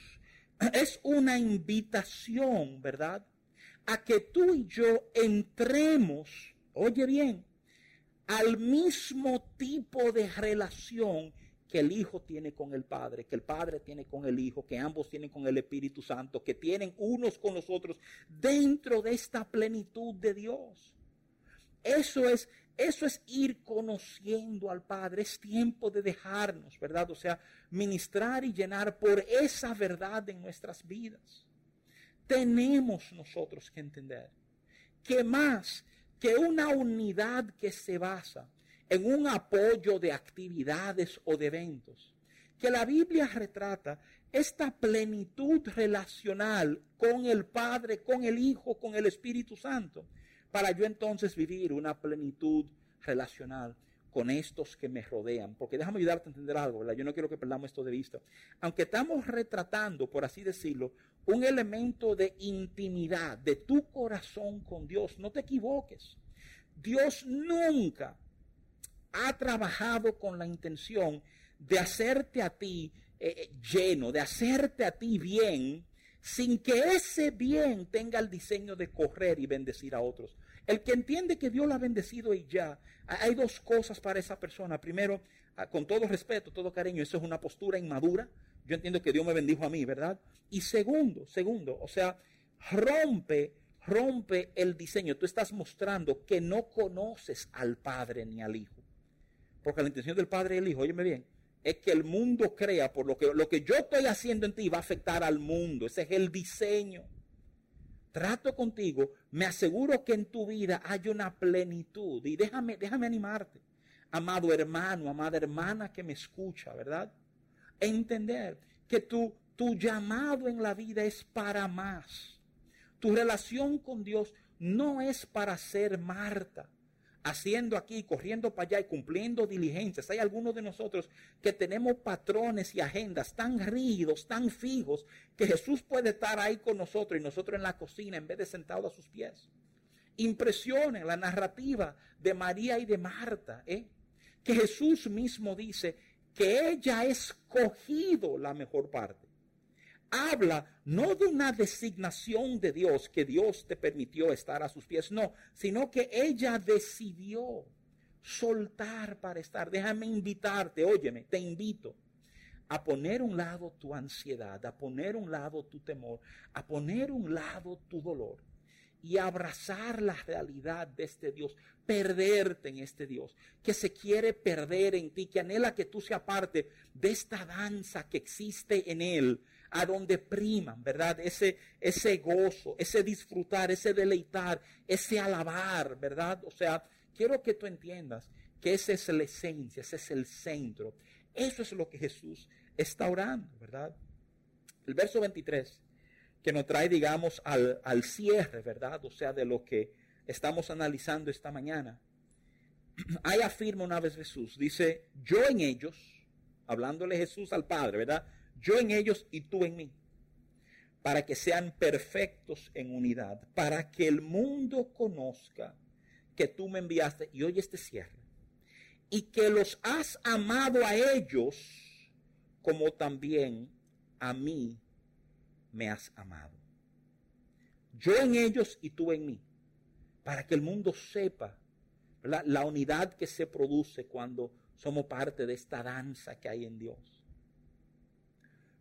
es una invitación, ¿verdad? A que tú y yo entremos, oye bien, al mismo tipo de relación que el Hijo tiene con el Padre, que el Padre tiene con el Hijo, que ambos tienen con el Espíritu Santo, que tienen unos con los otros dentro de esta plenitud de Dios. Eso es, eso es ir conociendo al Padre. Es tiempo de dejarnos, ¿verdad? O sea, ministrar y llenar por esa verdad en nuestras vidas. Tenemos nosotros que entender que más que una unidad que se basa en un apoyo de actividades o de eventos, que la Biblia retrata esta plenitud relacional con el Padre, con el Hijo, con el Espíritu Santo, para yo entonces vivir una plenitud relacional con estos que me rodean. Porque déjame ayudarte a entender algo, ¿verdad? Yo no quiero que perdamos esto de vista. Aunque estamos retratando, por así decirlo, un elemento de intimidad de tu corazón con Dios, no te equivoques. Dios nunca ha trabajado con la intención de hacerte a ti eh, eh, lleno, de hacerte a ti bien, sin que ese bien tenga el diseño de correr y bendecir a otros. El que entiende que Dios lo ha bendecido y ya, hay dos cosas para esa persona. Primero, ah, con todo respeto, todo cariño, eso es una postura inmadura. Yo entiendo que Dios me bendijo a mí, ¿verdad? Y segundo, segundo, o sea, rompe, rompe el diseño. Tú estás mostrando que no conoces al Padre ni al Hijo. Porque la intención del Padre y el Hijo, óyeme bien, es que el mundo crea por lo que, lo que yo estoy haciendo en ti va a afectar al mundo. Ese es el diseño. Trato contigo, me aseguro que en tu vida hay una plenitud. Y déjame, déjame animarte, amado hermano, amada hermana que me escucha, ¿verdad? Entender que tu, tu llamado en la vida es para más. Tu relación con Dios no es para ser Marta haciendo aquí, corriendo para allá y cumpliendo diligencias. Hay algunos de nosotros que tenemos patrones y agendas tan rígidos, tan fijos, que Jesús puede estar ahí con nosotros y nosotros en la cocina en vez de sentado a sus pies. Impresione la narrativa de María y de Marta, ¿eh? que Jesús mismo dice que ella ha escogido la mejor parte habla no de una designación de Dios que Dios te permitió estar a sus pies, no, sino que ella decidió soltar para estar. Déjame invitarte, óyeme, te invito a poner un lado tu ansiedad, a poner un lado tu temor, a poner un lado tu dolor y abrazar la realidad de este Dios, perderte en este Dios, que se quiere perder en ti, que anhela que tú seas parte de esta danza que existe en Él, a donde priman, ¿verdad? Ese, ese gozo, ese disfrutar, ese deleitar, ese alabar, ¿verdad? O sea, quiero que tú entiendas que esa es la esencia, ese es el centro. Eso es lo que Jesús está orando, ¿verdad? El verso 23, que nos trae, digamos, al, al cierre, ¿verdad? O sea, de lo que estamos analizando esta mañana. Ahí afirma una vez Jesús, dice, yo en ellos, hablándole Jesús al Padre, ¿verdad? yo en ellos y tú en mí, para que sean perfectos en unidad, para que el mundo conozca que tú me enviaste, y hoy este cierre, y que los has amado a ellos como también a mí me has amado. Yo en ellos y tú en mí, para que el mundo sepa la unidad que se produce cuando somos parte de esta danza que hay en Dios.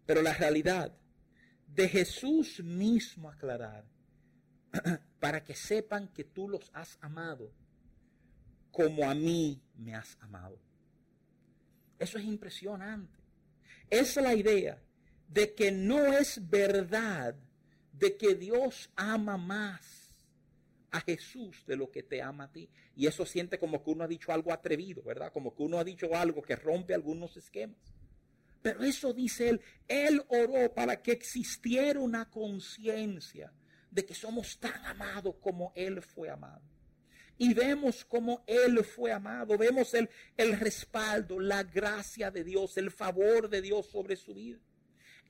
Pero la realidad de Jesús mismo aclarar, para que sepan que tú los has amado como a mí me has amado. Eso es impresionante. Esa es la idea de que no es verdad de que Dios ama más a Jesús de lo que te ama a ti. Y eso siente como que uno ha dicho algo atrevido, ¿verdad? Como que uno ha dicho algo que rompe algunos esquemas. Pero eso dice él, él oró para que existiera una conciencia de que somos tan amados como él fue amado. y vemos cómo Él fue amado, vemos el, el respaldo, la gracia de Dios, el favor de Dios sobre su vida.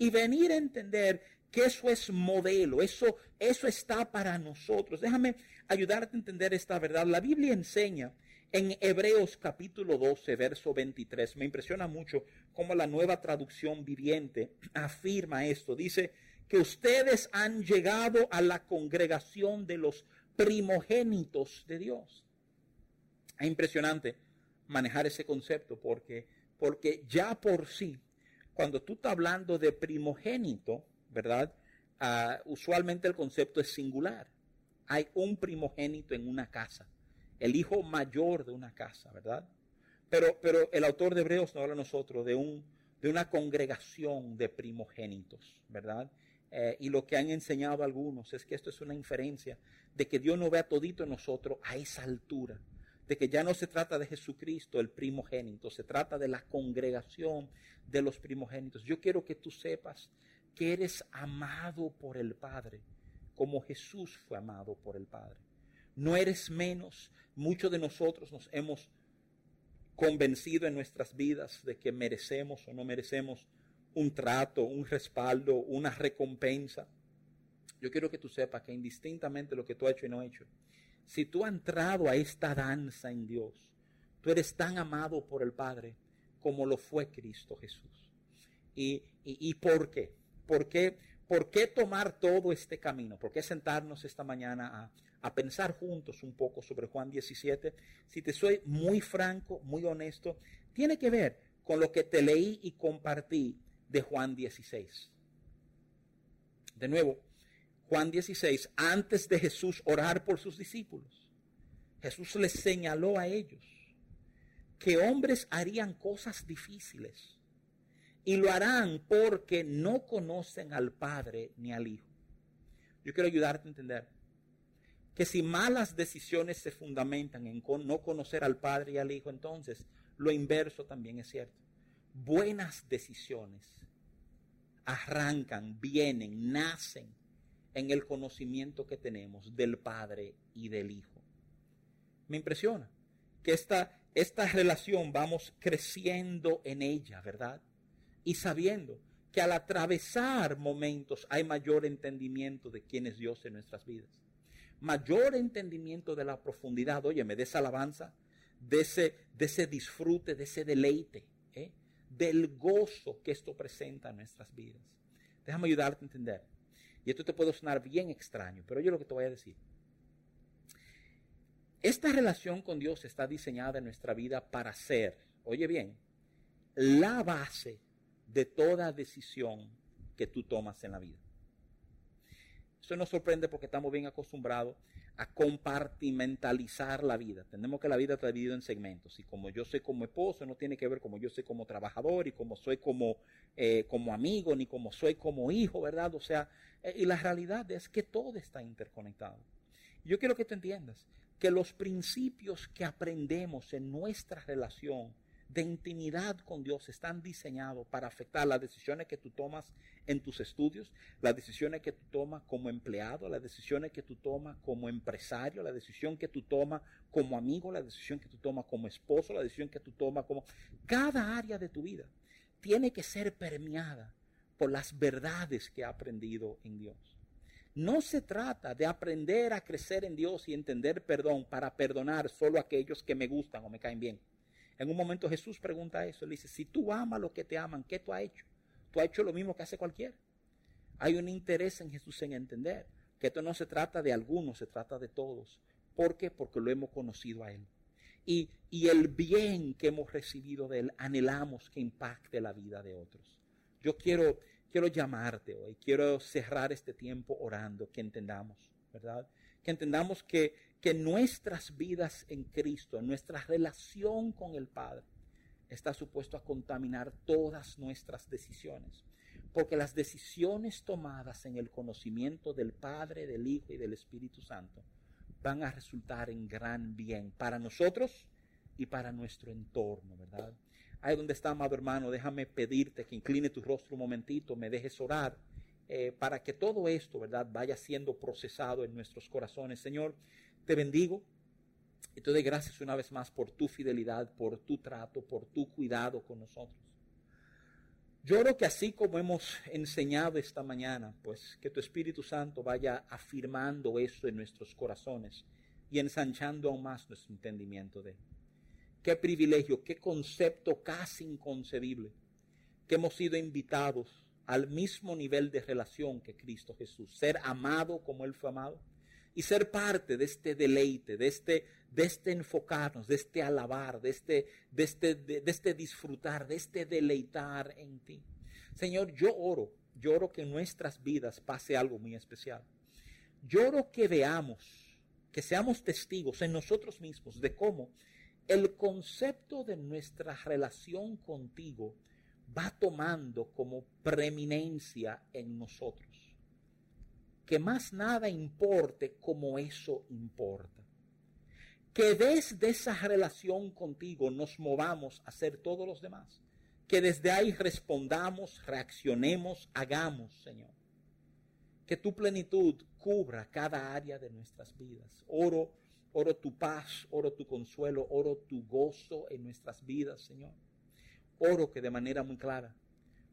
Y venir a entender que eso es modelo, eso, eso está para nosotros. Déjame ayudarte a entender esta verdad. La Biblia enseña en Hebreos capítulo 12, verso 23, me impresiona mucho cómo la nueva traducción viviente afirma esto. Dice que ustedes han llegado a la congregación de los primogénitos de Dios. Es impresionante manejar ese concepto porque, porque ya por sí, cuando tú estás hablando de primogénito, ¿verdad? Ah, usualmente el concepto es singular. Hay un primogénito en una casa, el hijo mayor de una casa, ¿verdad? Pero, pero el autor de Hebreos no habla a nosotros de, un, de una congregación de primogénitos, ¿verdad? Eh, y lo que han enseñado algunos es que esto es una inferencia de que Dios no ve a todito en nosotros a esa altura, de que ya no se trata de Jesucristo, el primogénito, se trata de la congregación de los primogénitos. Yo quiero que tú sepas que eres amado por el Padre, como Jesús fue amado por el Padre. No eres menos. Muchos de nosotros nos hemos convencido en nuestras vidas de que merecemos o no merecemos un trato, un respaldo, una recompensa. Yo quiero que tú sepas que indistintamente lo que tú has hecho y no has hecho, si tú has entrado a esta danza en Dios, tú eres tan amado por el Padre como lo fue Cristo Jesús. ¿Y, y, por qué? ¿Por qué? ¿Por qué tomar todo este camino? ¿Por qué sentarnos esta mañana a, a pensar juntos un poco sobre Juan 17? Si te soy muy franco, muy honesto, tiene que ver con lo que te leí y compartí de Juan 16. De nuevo, Juan 16, antes de Jesús orar por sus discípulos, Jesús les señaló a ellos que hombres harían cosas difíciles y lo harán porque no conocen al Padre ni al Hijo. Yo quiero ayudarte a entender que si malas decisiones se fundamentan en no conocer al Padre y al Hijo, entonces lo inverso también es cierto. Buenas decisiones arrancan, vienen, nacen en el conocimiento que tenemos del Padre y del Hijo. Me impresiona que esta, esta relación vamos creciendo en ella, ¿verdad? Y sabiendo que al atravesar momentos hay mayor entendimiento de quién es Dios en nuestras vidas. Mayor entendimiento de la profundidad, óyeme, de esa alabanza, de ese, de ese disfrute, de ese deleite del gozo que esto presenta en nuestras vidas. Déjame ayudarte a entender. Y esto te puede sonar bien extraño, pero yo lo que te voy a decir. Esta relación con Dios está diseñada en nuestra vida para ser, oye bien, la base de toda decisión que tú tomas en la vida. Eso nos sorprende porque estamos bien acostumbrados a compartimentalizar la vida. Tenemos que la vida está dividida en segmentos. Y como yo soy como esposo, no tiene que ver como yo soy como trabajador y como soy como, eh, como amigo, ni como soy como hijo, ¿verdad? O sea, eh, y la realidad es que todo está interconectado. Yo quiero que te entiendas que los principios que aprendemos en nuestra relación de intimidad con Dios están diseñados para afectar las decisiones que tú tomas en tus estudios, las decisiones que tú tomas como empleado, las decisiones que tú tomas como empresario, la decisión que tú tomas como amigo, la decisión que tú tomas como esposo, la decisión que tú tomas como... Cada área de tu vida tiene que ser permeada por las verdades que ha aprendido en Dios. No se trata de aprender a crecer en Dios y entender perdón para perdonar solo a aquellos que me gustan o me caen bien. En un momento Jesús pregunta eso. Él dice, si tú amas lo que te aman, ¿qué tú has hecho? Tú has hecho lo mismo que hace cualquiera. Hay un interés en Jesús en entender que esto no se trata de algunos, se trata de todos. ¿Por qué? Porque lo hemos conocido a Él. Y, y el bien que hemos recibido de Él, anhelamos que impacte la vida de otros. Yo quiero, quiero llamarte hoy, quiero cerrar este tiempo orando, que entendamos, ¿verdad? Que entendamos que que nuestras vidas en Cristo, nuestra relación con el Padre, está supuesto a contaminar todas nuestras decisiones. Porque las decisiones tomadas en el conocimiento del Padre, del Hijo y del Espíritu Santo van a resultar en gran bien para nosotros y para nuestro entorno, ¿verdad? Ahí donde está, amado hermano, déjame pedirte que incline tu rostro un momentito, me dejes orar eh, para que todo esto, ¿verdad?, vaya siendo procesado en nuestros corazones. Señor, te bendigo Y te doy gracias una vez más por tu fidelidad, por tu trato, por tu cuidado con nosotros. Creo que así como hemos enseñado esta mañana, pues que tu Espíritu Santo vaya afirmando eso en nuestros corazones y ensanchando aún más nuestro entendimiento de él. Qué privilegio, qué concepto casi inconcebible, que hemos sido invitados al mismo nivel de relación que Cristo Jesús, ser amado como Él fue amado y ser parte de este deleite, de este, de este enfocarnos, de este alabar, de este, de este, de, este disfrutar, de este deleitar en ti. Señor, yo oro, yo oro que en nuestras vidas pase algo muy especial. Yo oro que veamos, que seamos testigos en nosotros mismos de cómo el concepto de nuestra relación contigo va tomando como preeminencia en nosotros que más nada importe como eso importa. Que desde esa relación contigo nos movamos a ser todos los demás. Que desde ahí respondamos, reaccionemos, hagamos, Señor. Que tu plenitud cubra cada área de nuestras vidas. Oro, oro tu paz, oro tu consuelo, oro tu gozo en nuestras vidas, Señor. Oro que de manera muy clara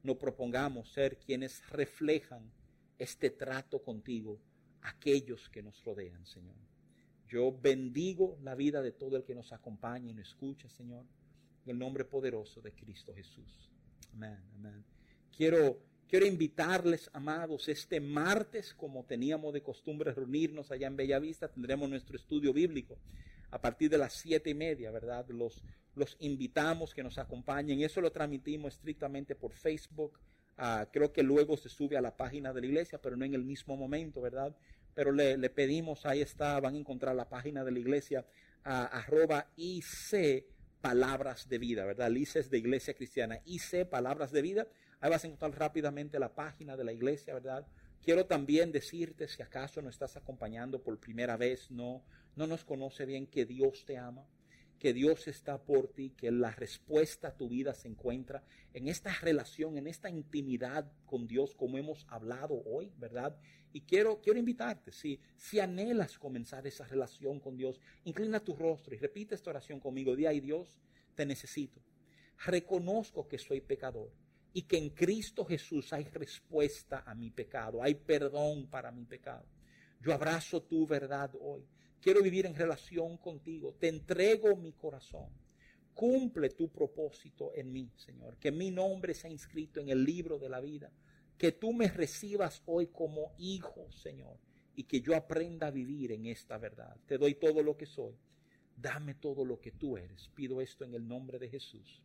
nos propongamos ser quienes reflejan este trato contigo aquellos que nos rodean, Señor. Yo bendigo la vida de todo el que nos acompaña y nos escucha, Señor, en el nombre poderoso de Cristo Jesús. Amén, amén. Quiero, quiero invitarles, amados, este martes, como teníamos de costumbre reunirnos allá en Bellavista, tendremos nuestro estudio bíblico a partir de las siete y media, ¿verdad? Los, los invitamos que nos acompañen. Eso lo transmitimos estrictamente por Facebook, Ah, creo que luego se sube a la página de la iglesia, pero no en el mismo momento, ¿verdad? Pero le, pedimos, ahí está, van a encontrar la página de la iglesia, arroba IC Palabras de Vida, ¿verdad? IC es de Iglesia Cristiana, IC Palabras de Vida. Ahí vas a encontrar rápidamente la página de la iglesia, ¿verdad? Quiero también decirte, si acaso no estás acompañando por primera vez, no, no nos conoce bien, que Dios te ama que Dios está por ti, que la respuesta a tu vida se encuentra en esta relación, en esta intimidad con Dios, como hemos hablado hoy, ¿verdad? Y quiero, quiero invitarte, si, si anhelas comenzar esa relación con Dios, inclina tu rostro y repite esta oración conmigo. Di, ay Dios, te necesito. Reconozco que soy pecador y que en Cristo Jesús hay respuesta a mi pecado, hay perdón para mi pecado. Yo abrazo tu verdad hoy Quiero vivir en relación contigo. Te entrego mi corazón. Cumple tu propósito en mí, Señor. Que mi nombre sea inscrito en el libro de la vida. Que tú me recibas hoy como hijo, Señor. Y que yo aprenda a vivir en esta verdad. Te doy todo lo que soy. Dame todo lo que tú eres. Pido esto en el nombre de Jesús.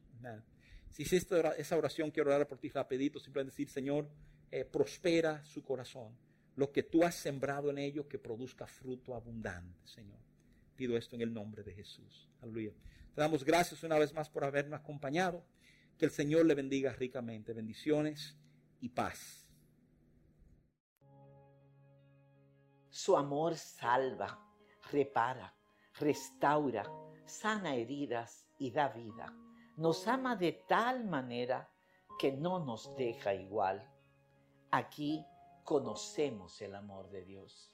Si hiciste esa oración, quiero orar por ti rapidito. Simplemente decir, Señor, eh, prospera su corazón lo que tú has sembrado en ellos que produzca fruto abundante, Señor. Pido esto en el nombre de Jesús. Aleluya. Te damos gracias una vez más por habernos acompañado. Que el Señor le bendiga ricamente. Bendiciones y paz. Su amor salva, repara, restaura, sana heridas y da vida. Nos ama de tal manera que no nos deja igual. Aquí conocemos el amor de Dios.